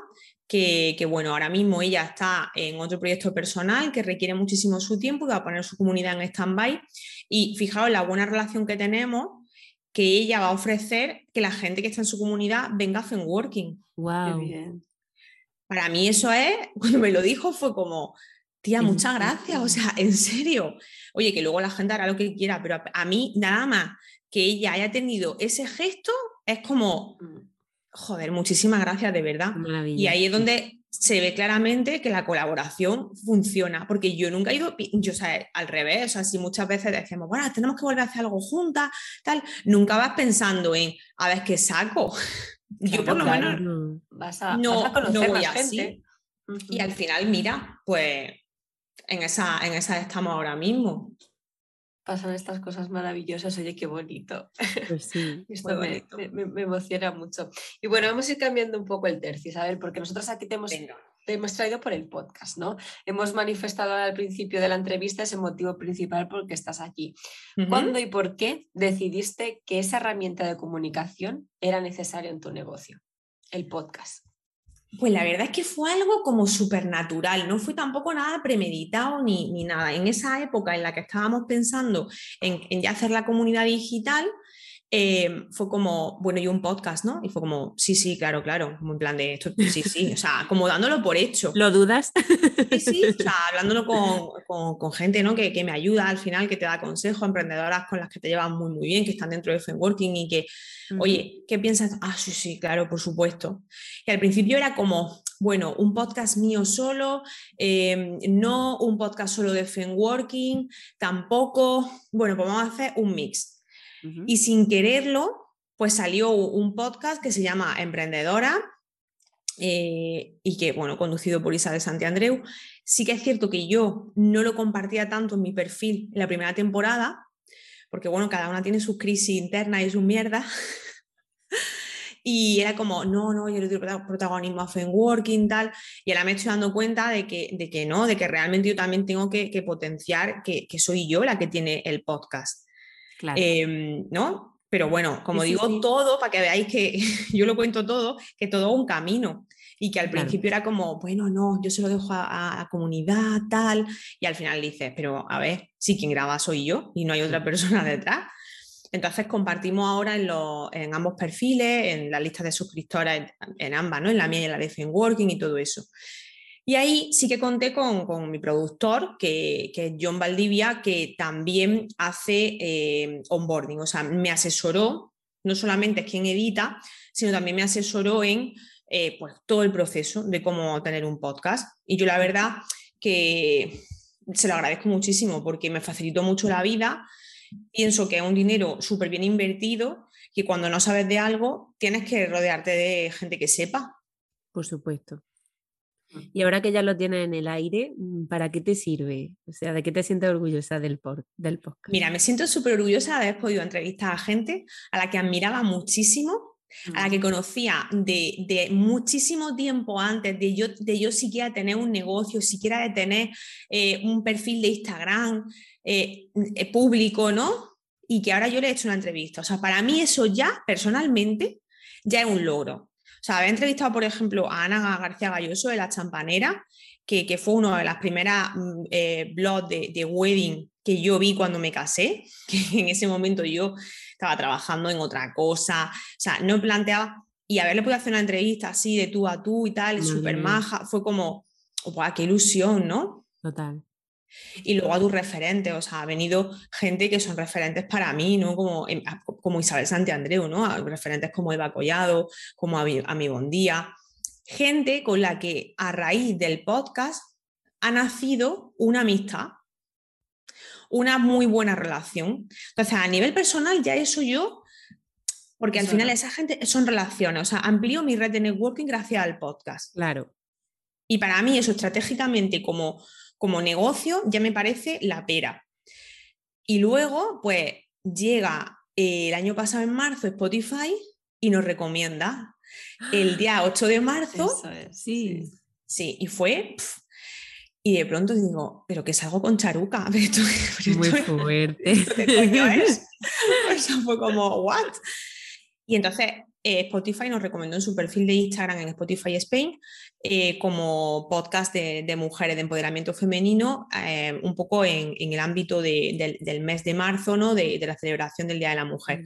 que, bueno, ahora mismo ella está en otro proyecto personal que requiere muchísimo su tiempo y va a poner su comunidad en stand-by. Y fijaos la buena relación que tenemos, que ella va a ofrecer que la gente que está en su comunidad venga a Fenworking. ¡Wow! Para mí eso es, cuando me lo dijo, fue como, tía, muchas gracias, o sea, en serio. Oye, que luego la gente hará lo que quiera, pero a, mí nada más que ella haya tenido ese gesto es como, mm. Joder, muchísimas gracias, de verdad. Y ahí es donde se ve claramente que la colaboración funciona, porque yo nunca he ido, yo, o sea, al revés, o sea, si muchas veces decimos, bueno, tenemos que volver a hacer algo juntas, tal, nunca vas pensando en, a ver qué saco. yo por lo menos no, vas a, conocer voy gente. Y al final, mira, pues en esa, en esa estamos ahora mismo. Pasan estas cosas maravillosas, oye, qué bonito. Pues sí, Esto me, me, emociona mucho. Y bueno, vamos a ir cambiando un poco el tercio, ¿sabes? Porque nosotros aquí te hemos, te hemos traído por el podcast, ¿no? Hemos manifestado al principio de la entrevista ese motivo principal por el que estás aquí. ¿Cuándo y por qué decidiste que esa herramienta de comunicación era necesaria en tu negocio? El podcast. Pues la verdad es que fue algo como supernatural, no fue tampoco nada premeditado ni, ni, nada. En esa época en la que estábamos pensando en, en ya hacer la comunidad digital, Em, fue como, bueno, y un podcast, ¿no? Y fue como, sí, sí, claro, claro, como en plan de esto, sí, sí, o sea, como dándolo por hecho. ¿Lo dudas? Sí, sí, o sea, hablándolo con, con, gente, ¿no? Que, que, me ayuda al final, que te da consejos, emprendedoras con las que te llevan muy, muy bien, que están dentro de Working y que, oye, ¿qué piensas? Ah, sí, sí, claro, por supuesto. Y al principio era como, bueno, un podcast mío solo, em, no un podcast solo de Working, tampoco, bueno, pues vamos a hacer un mix y sin quererlo, pues salió un podcast que se llama Emprendedora eh, y que, bueno, conducido por Isabel Santiandreu. Sí que es cierto que yo no lo compartía tanto en mi perfil en la primera temporada, porque, bueno, cada una tiene sus crisis internas y sus mierdas. Y era como, no, no, yo le doy protagonismo a Working, tal. Y ahora me estoy dando cuenta de que, de que no, de que realmente yo también tengo que, potenciar que, que, soy yo la que tiene el podcast. Em, ¿No? Pero bueno, como digo, todo, para que veáis que yo lo cuento todo, que todo un camino. Y que al principio era como, bueno, no, yo se lo dejo a, la comunidad, tal. Y al final dices, pero a ver, si quien graba soy yo y no hay otra persona detrás. Entonces compartimos ahora en, en ambos perfiles, en la lista de suscriptores, en, ambas, ¿no? En la mía y en la de Working y todo eso. Y ahí sí que conté con, mi productor, que, es John Valdivia, que también hace eh, onboarding, o sea, me asesoró, no solamente es quien edita, sino también me asesoró en eh, pues, todo el proceso de cómo tener un podcast. Y yo la verdad que se lo agradezco muchísimo porque me facilitó mucho la vida. Pienso que es un dinero súper bien invertido, que cuando no sabes de algo tienes que rodearte de gente que sepa. Por supuesto. Y ahora que ya lo tienes en el aire, mm, ¿para qué te sirve? O sea, ¿de qué te sientes orgullosa del, del podcast? Mira, me siento súper orgullosa de haber podido entrevistar a gente a la que admiraba muchísimo, a la que conocía de, muchísimo tiempo antes de yo, de yo siquiera tener un negocio, siquiera de tener eh, un perfil de Instagram eh, eh, público, ¿no? Y que ahora yo le he hecho una entrevista. O sea, para mí eso ya, personalmente, ya es un logro. O sea, había entrevistado, por ejemplo, a Ana García Galloso de La Champanera, que, fue uno de las primeras mm, eh, blogs de, wedding que yo vi cuando me casé, que en ese momento yo estaba trabajando en otra cosa, o sea, no planteaba, y haberle podido hacer una entrevista así de tú a tú y tal, súper maja, fue como, ¡guau, qué ilusión, ¿no? Total. Y luego a tus referentes, o sea, ha venido gente que son referentes para mí, ¿no? Como, em, como Isabel Santiandreu, ¿no? referentes como Eva Collado, como a mi, Bondía. Gente con la que a raíz del podcast ha nacido una amistad, una muy buena relación. Entonces, a nivel personal, ya eso yo, porque al final esa gente son relaciones, o sea, amplío mi red de networking gracias al podcast. Claro. Y para mí eso estratégicamente como como negocio ya me parece la pera. Y luego, pues llega eh, el año pasado en marzo Spotify y nos recomienda el día 8 de marzo. sí. Sí, y fue... y de pronto digo, pero que salgo con charuca. Muy fuerte. Eso fue como, ¿what? Y entonces eh, Spotify nos recomendó en su perfil de Instagram en Spotify Spain eh, como podcast de, mujeres de empoderamiento femenino, eh, un poco en, el ámbito del, mes de marzo, ¿no? De, la celebración del Día de la Mujer.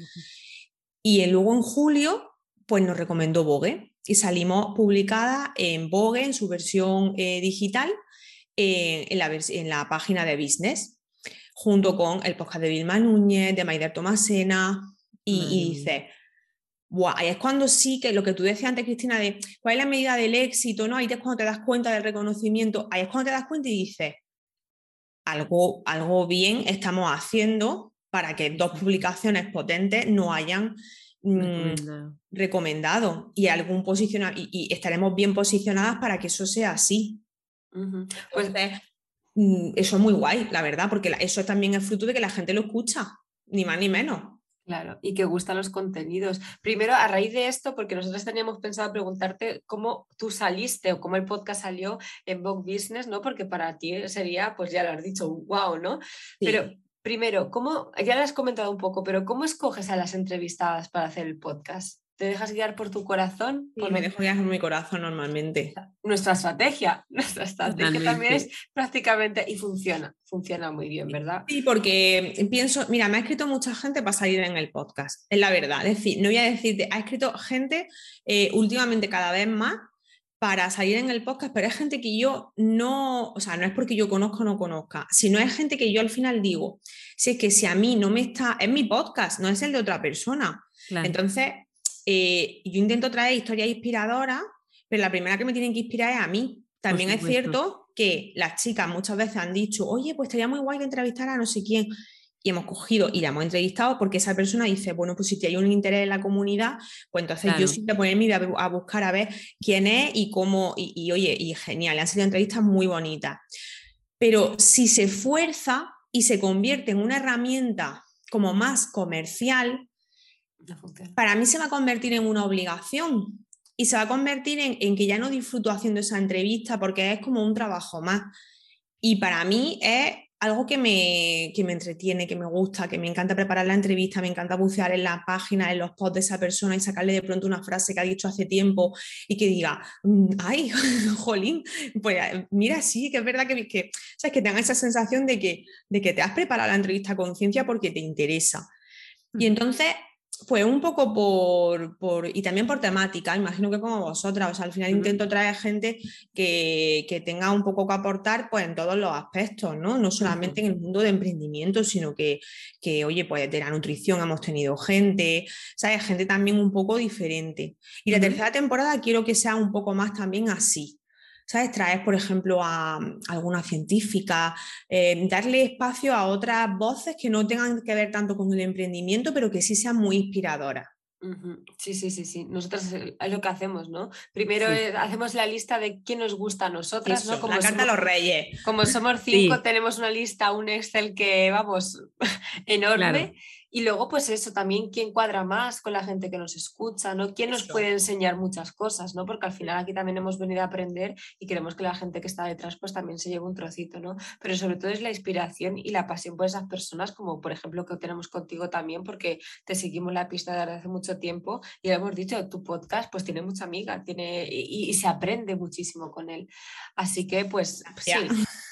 Y luego en julio, pues nos recomendó Vogue y salimos publicada en Vogue en su versión digital en, la, en la página de business, junto con el podcast de Vilma Núñez, de Maider Tomasena, y, dice, wow, es cuando sí que lo que tú decías antes, Cristina, de cuál es la medida del éxito, ¿no? Ahí es cuando te das cuenta del reconocimiento, ahí es cuando te das cuenta y dices, algo, algo bien estamos haciendo para que dos publicaciones potentes no hayan mm, recomendado. y algún posicionar y, estaremos bien posicionadas para que eso sea así. Pues mm, eso es muy guay, la verdad, porque eso también es fruto de que la gente lo escucha, ni más ni menos. Claro, y que gustan los contenidos. Primero, a raíz de esto, porque nosotros teníamos pensado preguntarte cómo tú saliste o cómo el podcast salió en Vogue Business, ¿no? Porque para ti sería, pues ya lo has dicho, wow, ¿no? Pero primero, ¿cómo, ya lo has comentado un poco, pero ¿cómo escoges a las entrevistadas para hacer el podcast? ¿Te dejas guiar por tu corazón? me dejo guiar por mi corazón normalmente. Nuestra estrategia, nuestra estrategia también es prácticamente y funciona, funciona muy bien, ¿verdad? Sí, porque pienso, mira, me ha escrito mucha gente para salir en el podcast, es la verdad. Es decir, no voy a decirte, ha escrito gente eh, últimamente cada vez más para salir en el podcast, pero es gente que yo no, o sea, no es porque yo conozco o no conozca, sino es gente que yo al final digo, si es que si a mí no me está, es mi podcast, no es el de otra persona. Entonces, eh, yo intento traer historias inspiradoras, pero la primera que me tienen que inspirar es a mí. También es cierto que las chicas muchas veces han dicho, oye, pues estaría muy guay que entrevistara a no sé quién. Y hemos cogido y la hemos entrevistado porque esa persona dice, bueno, pues si hay un interés en la comunidad, pues entonces yo sí te ponerme a, buscar a ver quién es y cómo, y, y oye, y genial, han sido entrevistas muy bonitas. Pero si se fuerza y se convierte en una herramienta como más comercial, para mí se va a convertir en una obligación y se va a convertir en, que ya no disfruto haciendo esa entrevista porque es como un trabajo más. Y para mí es algo que me, me entretiene, que me gusta, que me encanta preparar la entrevista, me encanta bucear en la página, en los posts de esa persona y sacarle de pronto una frase que ha dicho hace tiempo y que diga, mm, ay, jolín, pues mira, sí, que es verdad que, que, ¿sabes? que tenga esa sensación de que, de que te has preparado la entrevista a conciencia porque te interesa. Y entonces pues un poco por, y también por temática, imagino que como vosotras, o sea, al final intento traer gente que, tenga un poco que aportar pues en todos los aspectos, ¿no? No solamente en el mundo de emprendimiento, sino que, que, oye, pues de la nutrición hemos tenido gente, ¿sabes? Gente también un poco diferente. Y la tercera temporada quiero que sea un poco más también así, ¿sabes? Traer, por ejemplo, a, alguna científica, eh, darle espacio a otras voces que no tengan que ver tanto con el emprendimiento, pero que sí sean muy inspiradoras. Sí, sí, sí, sí. Nosotros es lo que hacemos, ¿no? Primero eh, hacemos la lista de quién nos gusta a nosotras, ¿no? Como la carta los reyes. Como somos cinco, tenemos una lista, un Excel que, vamos, enorme. Y luego, pues eso, también quién cuadra más con la gente que nos escucha, ¿no? ¿Quién nos puede enseñar muchas cosas, ¿no? Porque al final aquí también hemos venido a aprender y queremos que la gente que está detrás pues también se lleve un trocito, ¿no? Pero sobre todo es la inspiración y la pasión por esas personas, como por ejemplo que tenemos contigo también, porque te seguimos la pista desde hace mucho tiempo y hemos dicho, tu podcast pues tiene mucha amiga, tiene y, se aprende muchísimo con él. Así que pues sí,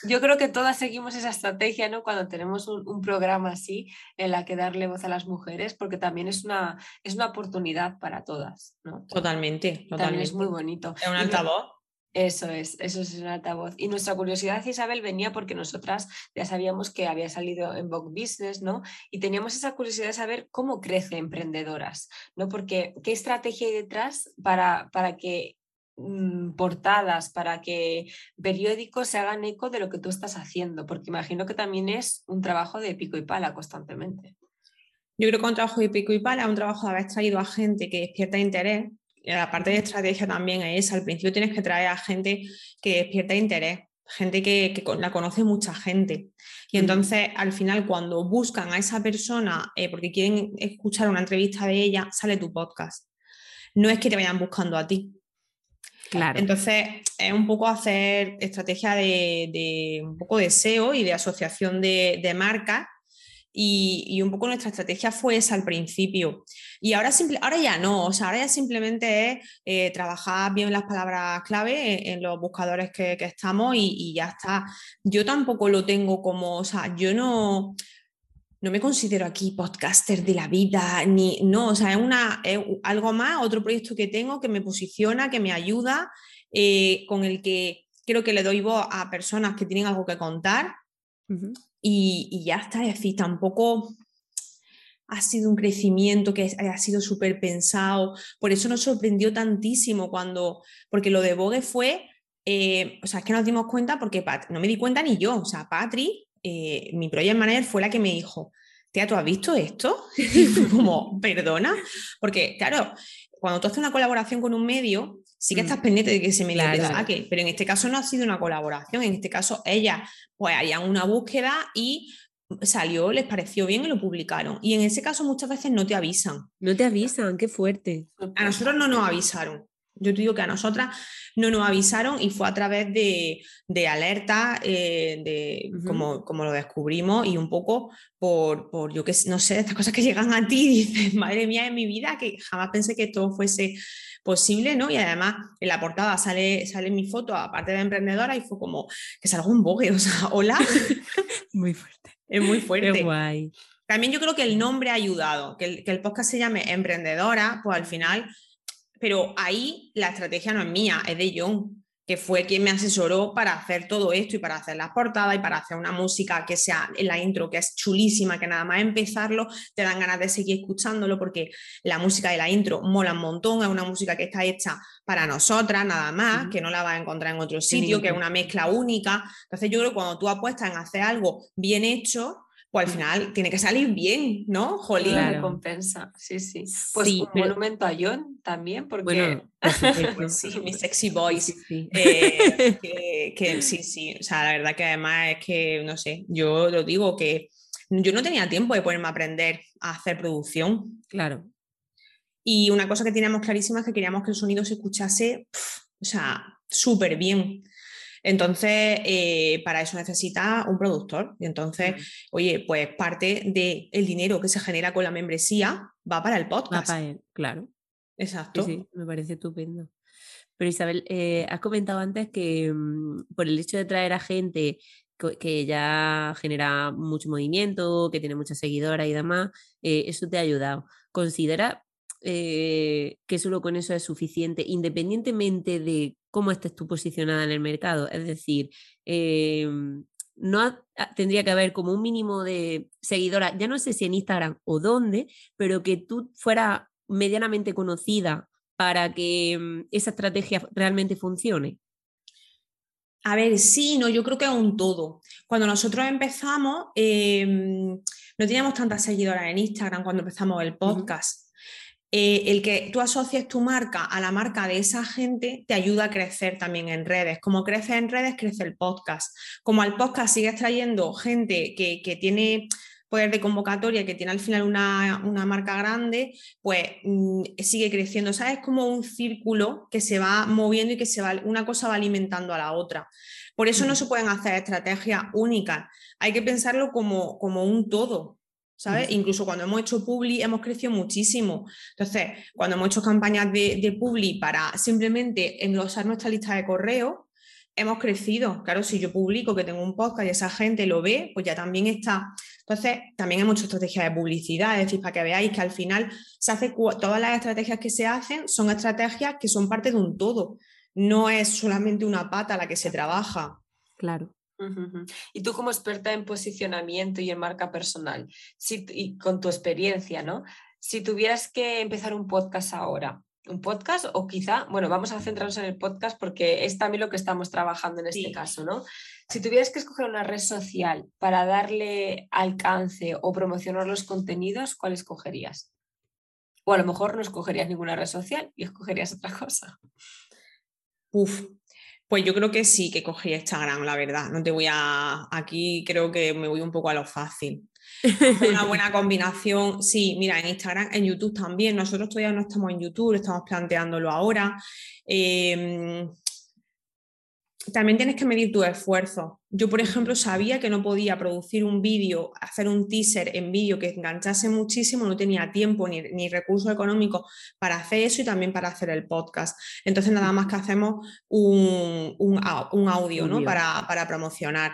yo creo que todas seguimos esa estrategia, ¿no? Cuando tenemos un, un programa así en la que darle voz a las mujeres, porque también es una, es una oportunidad para todas. ¿no? Totalmente, También es muy bonito. Es un altavoz. Eso es, eso es un altavoz. Y nuestra curiosidad, Isabel, venía porque nosotras ya sabíamos que había salido en Vogue Business, ¿no? Y teníamos esa curiosidad de saber cómo crece emprendedoras, ¿no? Porque qué estrategia hay detrás para, para que Mm, portadas, para que periódicos se hagan eco de lo que tú estás haciendo, porque imagino que también es un trabajo de pico y pala constantemente. Yo creo que un trabajo de pico y pala, un trabajo de haber traído a gente que despierta interés. La parte de estrategia también es Al principio tienes que traer a gente que despierta interés, gente que, la conoce mucha gente. Y entonces, al final, cuando buscan a esa persona eh, porque quieren escuchar una entrevista de ella, sale tu podcast. No es que te vayan buscando a ti, entonces, es un poco hacer estrategia de, un poco de SEO y de asociación de, de marcas. Y, un poco nuestra estrategia fue esa al principio. Y ahora, ahora ya no, o sea, ahora ya simplemente es eh, trabajar bien las palabras clave en, los buscadores que, estamos y, ya está. Yo tampoco lo tengo como, o sea, yo no, no me considero aquí podcaster de la vida, ni, no, o sea, es, una, algo más, otro proyecto que tengo que me posiciona, que me ayuda, eh, con el que, creo que le doy voz a personas que tienen algo que contar y, ya está, es decir, tampoco ha sido un crecimiento que ha sido súper pensado, por eso nos sorprendió tantísimo cuando, porque lo de Vogue fue, eh, o sea, es que nos dimos cuenta porque no me di cuenta ni yo, o sea, Patri, eh, mi project manager fue la que me dijo, tía, ¿tú has visto esto? Como, perdona, porque claro, cuando tú haces una colaboración con un medio, sí que mm. estás pendiente de que ese medio te saque, pero en este caso no ha sido una colaboración, en este caso ella pues harían una búsqueda y salió, les pareció bien y lo publicaron. Y en ese caso muchas veces no te avisan. No te avisan, qué fuerte. A nosotros no nos avisaron. Yo te digo que a nosotras no nos avisaron y fue a través de, de alertas, eh, de como, como, lo descubrimos y un poco por, por, yo que no sé, estas cosas que llegan a ti y dices, madre mía, en mi vida, que jamás pensé que todo fuese posible, ¿no? Y además en la portada sale, sale mi foto, aparte de emprendedora, y fue como que salgo un bogue, o sea, hola. muy fuerte. Es muy fuerte. Qué guay. También yo creo que el nombre ha ayudado, que el, que el podcast se llame Emprendedora, pues al final pero ahí la estrategia no es mía, es de John, que fue quien me asesoró para hacer todo esto y para hacer las portadas y para hacer una música que sea en la intro, que es chulísima, que nada más empezarlo te dan ganas de seguir escuchándolo porque la música de la intro mola un montón, es una música que está hecha para nosotras nada más, que no la vas a encontrar en otro sitio, que es una mezcla única. Entonces yo creo que cuando tú apuestas en hacer algo bien hecho, pues al final tiene que salir bien, ¿no? Jolín. La recompensa, sí, sí. Pues un monumento a John también, porque... Bueno, sí, mi sexy voice. Sí, eh, que, sí, sí, o sea, la verdad que además es que, no sé, yo lo digo que yo no tenía tiempo de ponerme a aprender a hacer producción. Claro. Y una cosa que teníamos clarísima es que queríamos que el sonido se escuchase, o sea, súper bien. Entonces, eh, para eso necesita un productor. Y entonces, oye, pues parte del dinero que se genera con la membresía va para el podcast. Va para él, claro. Exacto. Sí, me parece estupendo. Pero Isabel, eh, has comentado antes que mm, por el hecho de traer a gente que ya genera mucho movimiento, que tiene muchas seguidoras y demás, eh, eso te ha ayudado. ¿Considera que solo con eso es suficiente, independientemente de cómo estés tú posicionada en el mercado. Es decir, em, no tendría que haber como un mínimo de seguidoras, ya no sé si en Instagram o dónde, pero que tú fueras medianamente conocida para que em, esa estrategia realmente funcione. A ver, sí, no, yo creo que es un todo. Cuando nosotros empezamos, em, no teníamos tantas seguidoras en Instagram cuando empezamos el podcast. Eh, el que tú asocies tu marca a la marca de esa gente te ayuda a crecer también en redes. Como crece en redes, crece el podcast. Como al podcast sigues trayendo gente que, tiene poder de convocatoria, que tiene al final una, marca grande, pues mm, sigue creciendo. ¿Sabes? Es como un círculo que se va moviendo y que se va, una cosa va alimentando a la otra. Por eso no se pueden hacer estrategias únicas. Hay que pensarlo como, como un todo. ¿Sabes? Incluso cuando hemos hecho Publi hemos crecido muchísimo. Entonces, cuando hemos hecho campañas de, Publi para simplemente englosar nuestra lista de correo, hemos crecido. Claro, si yo publico que tengo un podcast y esa gente lo ve, pues ya también está. Entonces, también hemos hecho estrategias de publicidad, es decir, para que veáis que al final se hace todas las estrategias que se hacen son estrategias que son parte de un todo. No es solamente una pata la que se trabaja. Claro. Y tú como experta en posicionamiento y en marca personal, si, y con tu experiencia, ¿no? Si tuvieras que empezar un podcast ahora, un podcast o quizá, bueno, vamos a centrarnos en el podcast porque es también lo que estamos trabajando en este caso, ¿no? Si tuvieras que escoger una red social para darle alcance o promocionar los contenidos, ¿cuál escogerías? O a lo mejor no escogerías ninguna red social y escogerías otra cosa. Uf, pues yo creo que sí que cogí Instagram, la verdad. No te voy a. Aquí creo que me voy un poco a lo fácil. Una buena combinación. Sí, mira, en Instagram, en YouTube también. Nosotros todavía no estamos en YouTube, estamos planteándolo ahora. Em, también tienes que medir tu esfuerzo. Yo, por ejemplo, sabía que no podía producir un vídeo, hacer un teaser en vídeo que enganchase muchísimo, no tenía tiempo ni, ni recursos económicos para hacer eso y también para hacer el podcast. Entonces, nada más que hacemos un, audio, ¿no? Para, promocionar.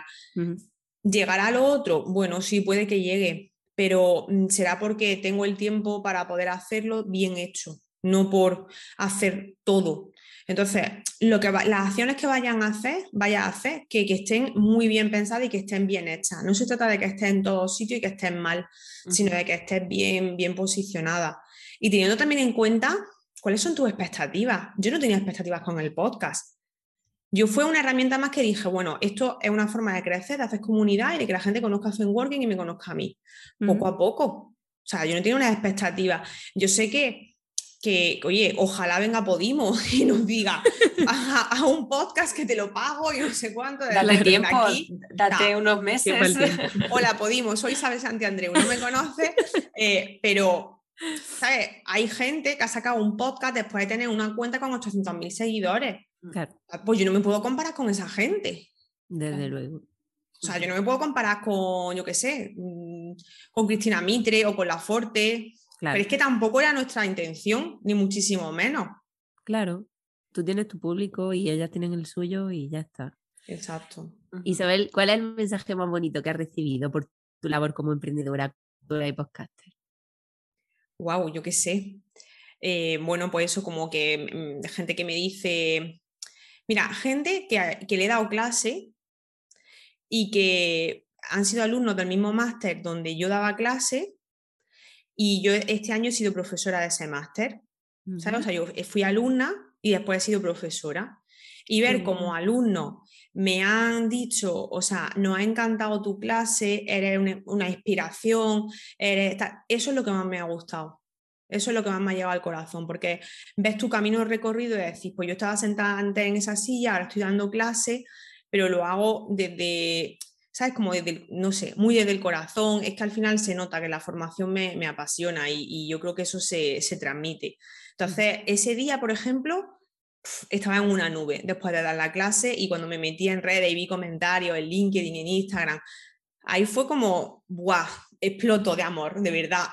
¿Llegará a lo otro? Bueno, sí, puede que llegue, pero mm, será porque tengo el tiempo para poder hacerlo bien hecho, no por hacer todo Entonces, lo que las acciones que vayan a hacer, vaya a hacer que, estén muy bien pensadas y que estén bien hechas. No se trata de que estén en todos sitios y que estén mal, sino de que estés bien, bien posicionada. Y teniendo también en cuenta cuáles son tus expectativas. Yo no tenía expectativas con el podcast. Yo fue una herramienta más que dije, bueno, esto es una forma de crecer, de hacer comunidad y de que la gente conozca a Working y me conozca a mí, poco a poco. O sea, yo no tenía una expectativa. Yo sé que que, oye, ojalá venga Podimo y nos diga a, un podcast que te lo pago y no sé cuánto. Dale tiempo, date unos meses. Hola Podimo, soy Isabel Andreu, no me conoce, eh, pero ¿sabes? Hay gente que ha sacado un podcast después de tener una cuenta con 800.000 seguidores. Ah, pues yo no me puedo comparar con esa gente. Desde luego. O sea, yo no me puedo comparar con, yo qué sé, mm, con Cristina Mitre o con La Forte. Pero es que tampoco era nuestra intención, ni muchísimo menos. Claro, tú tienes tu público y ellas tienen el suyo y ya está. Exacto. Isabel, ¿cuál es el mensaje más bonito que has recibido por tu labor como emprendedora y podcaster? Wow, yo qué sé. Eh, bueno, pues eso, como que mm, gente que me dice, mira, gente que, que le he dado clase y que han sido alumnos del mismo máster donde yo daba clase y yo este año he sido profesora de ese máster. O sea, yo fui alumna y después he sido profesora. Y ver como alumno me han dicho, o sea, nos ha encantado tu clase, eres una, inspiración, eres eso es lo que más me ha gustado. Eso es lo que más me ha llevado al corazón, porque ves tu camino recorrido y decís, pues yo estaba sentada antes en esa silla, ahora estoy dando clase, pero lo hago desde, ¿sabes? Como desde, no sé, muy desde el corazón. Es que al final se nota que la formación me, apasiona y, yo creo que eso se, transmite. Entonces, ese día, por ejemplo, estaba en una nube después de dar la clase y cuando me metí en redes y vi comentarios en LinkedIn, en Instagram, ahí fue como, ¡buah! Exploto de amor, de verdad.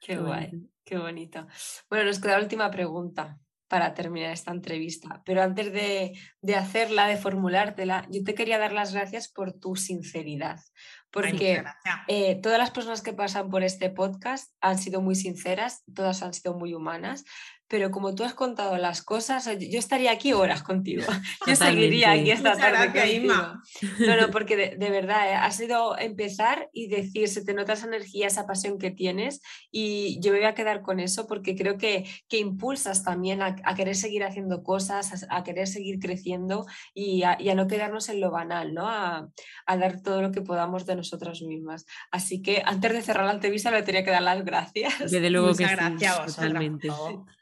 Qué guay, qué bonito. Bueno, nos queda la última pregunta para terminar esta entrevista. Pero antes de, hacerla, de formulártela, yo te quería dar las gracias por tu sinceridad, porque eh, todas las personas que pasan por este podcast han sido muy sinceras, todas han sido muy humanas, pero como tú has contado las cosas, yo estaría aquí horas contigo. Yo seguiría aquí esta tarde. No, no, porque de, verdad eh, ha sido empezar y decir, se te nota esa energía, esa pasión que tienes y yo me voy a quedar con eso porque creo que, que impulsas también a, querer seguir haciendo cosas, a, querer seguir creciendo y a, no quedarnos en lo banal, ¿no? A, dar todo lo que podamos de nosotras mismas. Así que antes de cerrar la entrevista le tenía que dar las gracias. Desde luego que gracias totalmente.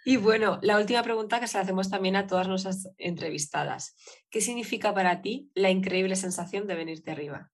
Y bueno, la última pregunta que se la hacemos también a todas nuestras entrevistadas. ¿Qué significa para ti la increíble sensación de venirte arriba?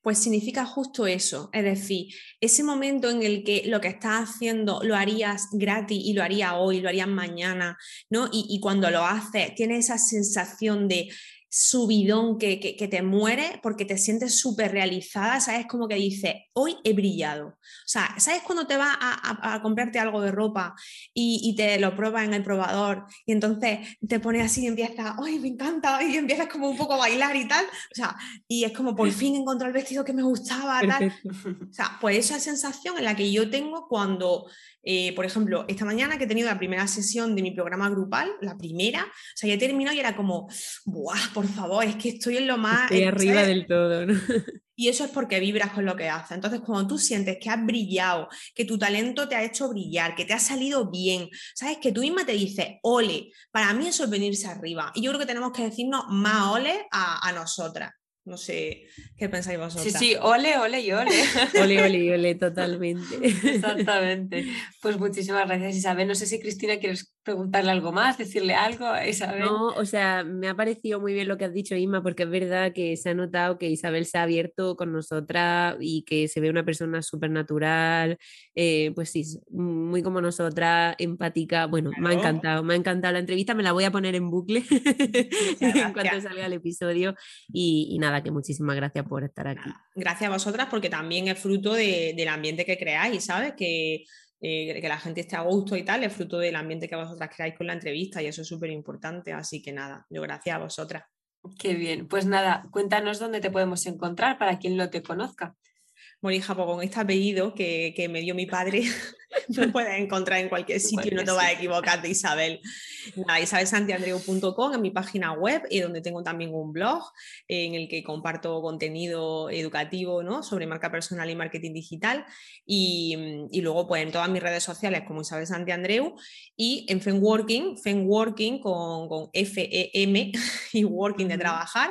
Pues significa justo eso, es decir, ese momento en el que lo que estás haciendo lo harías gratis y lo harías hoy, lo harías mañana, ¿no? Y, cuando lo haces, tienes esa sensación de subidón que, que, te muere porque te sientes súper realizada, ¿sabes? Como que dices, hoy he brillado. O sea, ¿sabes cuando te vas a, comprarte algo de ropa y, te lo pruebas en el probador y entonces te pones así y empiezas, ¡ay, me encanta! Y empiezas como un poco a bailar y tal. O sea, y es como por fin encontré el vestido que me gustaba, tal. O sea, pues esa sensación en la que yo tengo cuando eh, por ejemplo, esta mañana que he tenido la primera sesión de mi programa grupal, la primera, o sea, ya he terminado y era como, ¡buah, por favor! Es que estoy en lo más... Estoy arriba del todo, ¿no? Y eso es porque vibras con lo que haces. Entonces, cuando tú sientes que has brillado, que tu talento te ha hecho brillar, que te ha salido bien, sabes que tú misma te dices, ole, para mí eso es venirse arriba. Y yo creo que tenemos que decirnos más ole a, a nosotras. No sé qué pensáis vosotros. Sí, sí, ole, ole y ole. ole, ole y ole, totalmente. Exactamente. Pues muchísimas gracias, Isabel. No sé si Cristina quieres preguntarle algo más, decirle algo a Isabel. No, o sea, me ha parecido muy bien lo que has dicho, Isma, porque es verdad que se ha notado que Isabel se ha abierto con nosotras y que se ve una persona súper natural, eh, pues sí, muy como nosotras, empática. Bueno, me ha encantado, me ha encantado la entrevista, me la voy a poner en bucle en cuanto salga el episodio y nada que muchísimas gracias por estar aquí. Gracias a vosotras porque también es fruto del ambiente que creáis, ¿sabes? Que, eh, que la gente esté a gusto y tal, es fruto del ambiente que vosotras creáis con la entrevista y eso es súper importante. Así que nada, yo gracias a vosotras. Qué bien. Pues nada, cuéntanos dónde te podemos encontrar para quien no te conozca. Pues con este apellido que, que me dio mi padre, Me puedes encontrar en cualquier sitio no te vas a equivocar de Isabel. Nada, isabelsantiandreu.com en mi página web y donde tengo también un blog en el que comparto contenido educativo ¿no? sobre marca personal y marketing digital. Y, y, luego pues en todas mis redes sociales como Isabel Santiandreu y en Femworking, Femworking con, con F-E-M y Working de trabajar.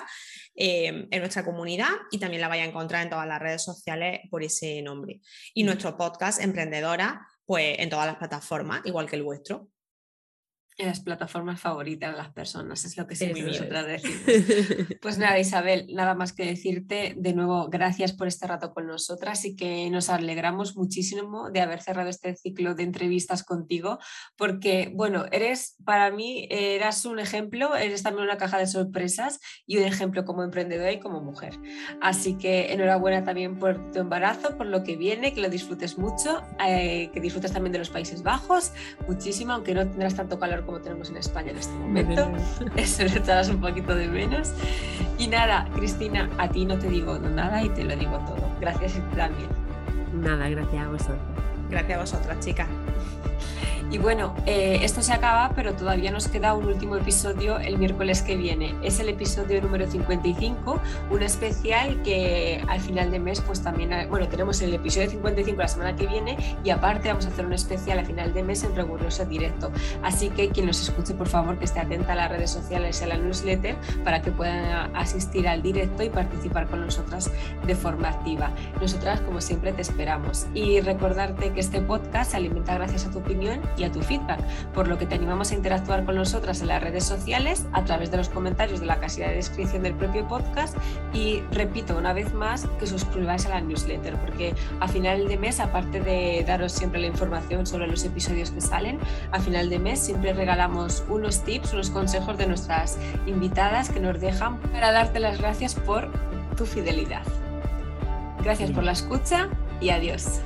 Em, en nuestra comunidad y también la vais a encontrar en todas las redes sociales por ese nombre. Y nuestro podcast Emprendedora, pues en todas las plataformas, igual que el vuestro en las plataformas favoritas de las personas, es lo que siempre nosotras decimos. Pues nada, Isabel, nada más que decirte de nuevo gracias por este rato con nosotras y que nos alegramos muchísimo de haber cerrado este ciclo de entrevistas contigo, porque, bueno, eres para mí, eras un ejemplo, eres también una caja de sorpresas y un ejemplo como emprendedora y como mujer. Así que enhorabuena también por tu embarazo, por lo que viene, que lo disfrutes mucho, eh, que disfrutes también de los Países Bajos, muchísimo, aunque no tendrás tanto calor como tenemos en España en este momento. Eso lo echarás un poquito de menos. Y nada, Cristina, a ti no te digo nada y te lo digo todo. Gracias también. Nada, gracias a vosotros. Gracias a vosotras, chicas. Y bueno, eh, esto se acaba, pero todavía nos queda un último episodio el miércoles que viene. Es el episodio número 55, un especial que al final de mes, pues también, bueno, tenemos el episodio 55 la semana que viene y aparte vamos a hacer un especial a final de mes en riguroso directo. Así que quien nos escuche, por favor, que esté atenta a las redes sociales y a la newsletter para que puedan asistir al directo y participar con nosotras de forma activa. Nosotras, como siempre, te esperamos. Y recordarte que este podcast se alimenta gracias a tu opinión a tu feedback, por lo que te animamos a interactuar con nosotras en las redes sociales a través de los comentarios de la casilla de descripción del propio podcast y repito una vez más que suscribáis a la newsletter porque a final de mes, aparte de daros siempre la información sobre los episodios que salen, a final de mes siempre regalamos unos tips, unos consejos de nuestras invitadas que nos dejan para darte las gracias por tu fidelidad. Gracias por la escucha y adiós.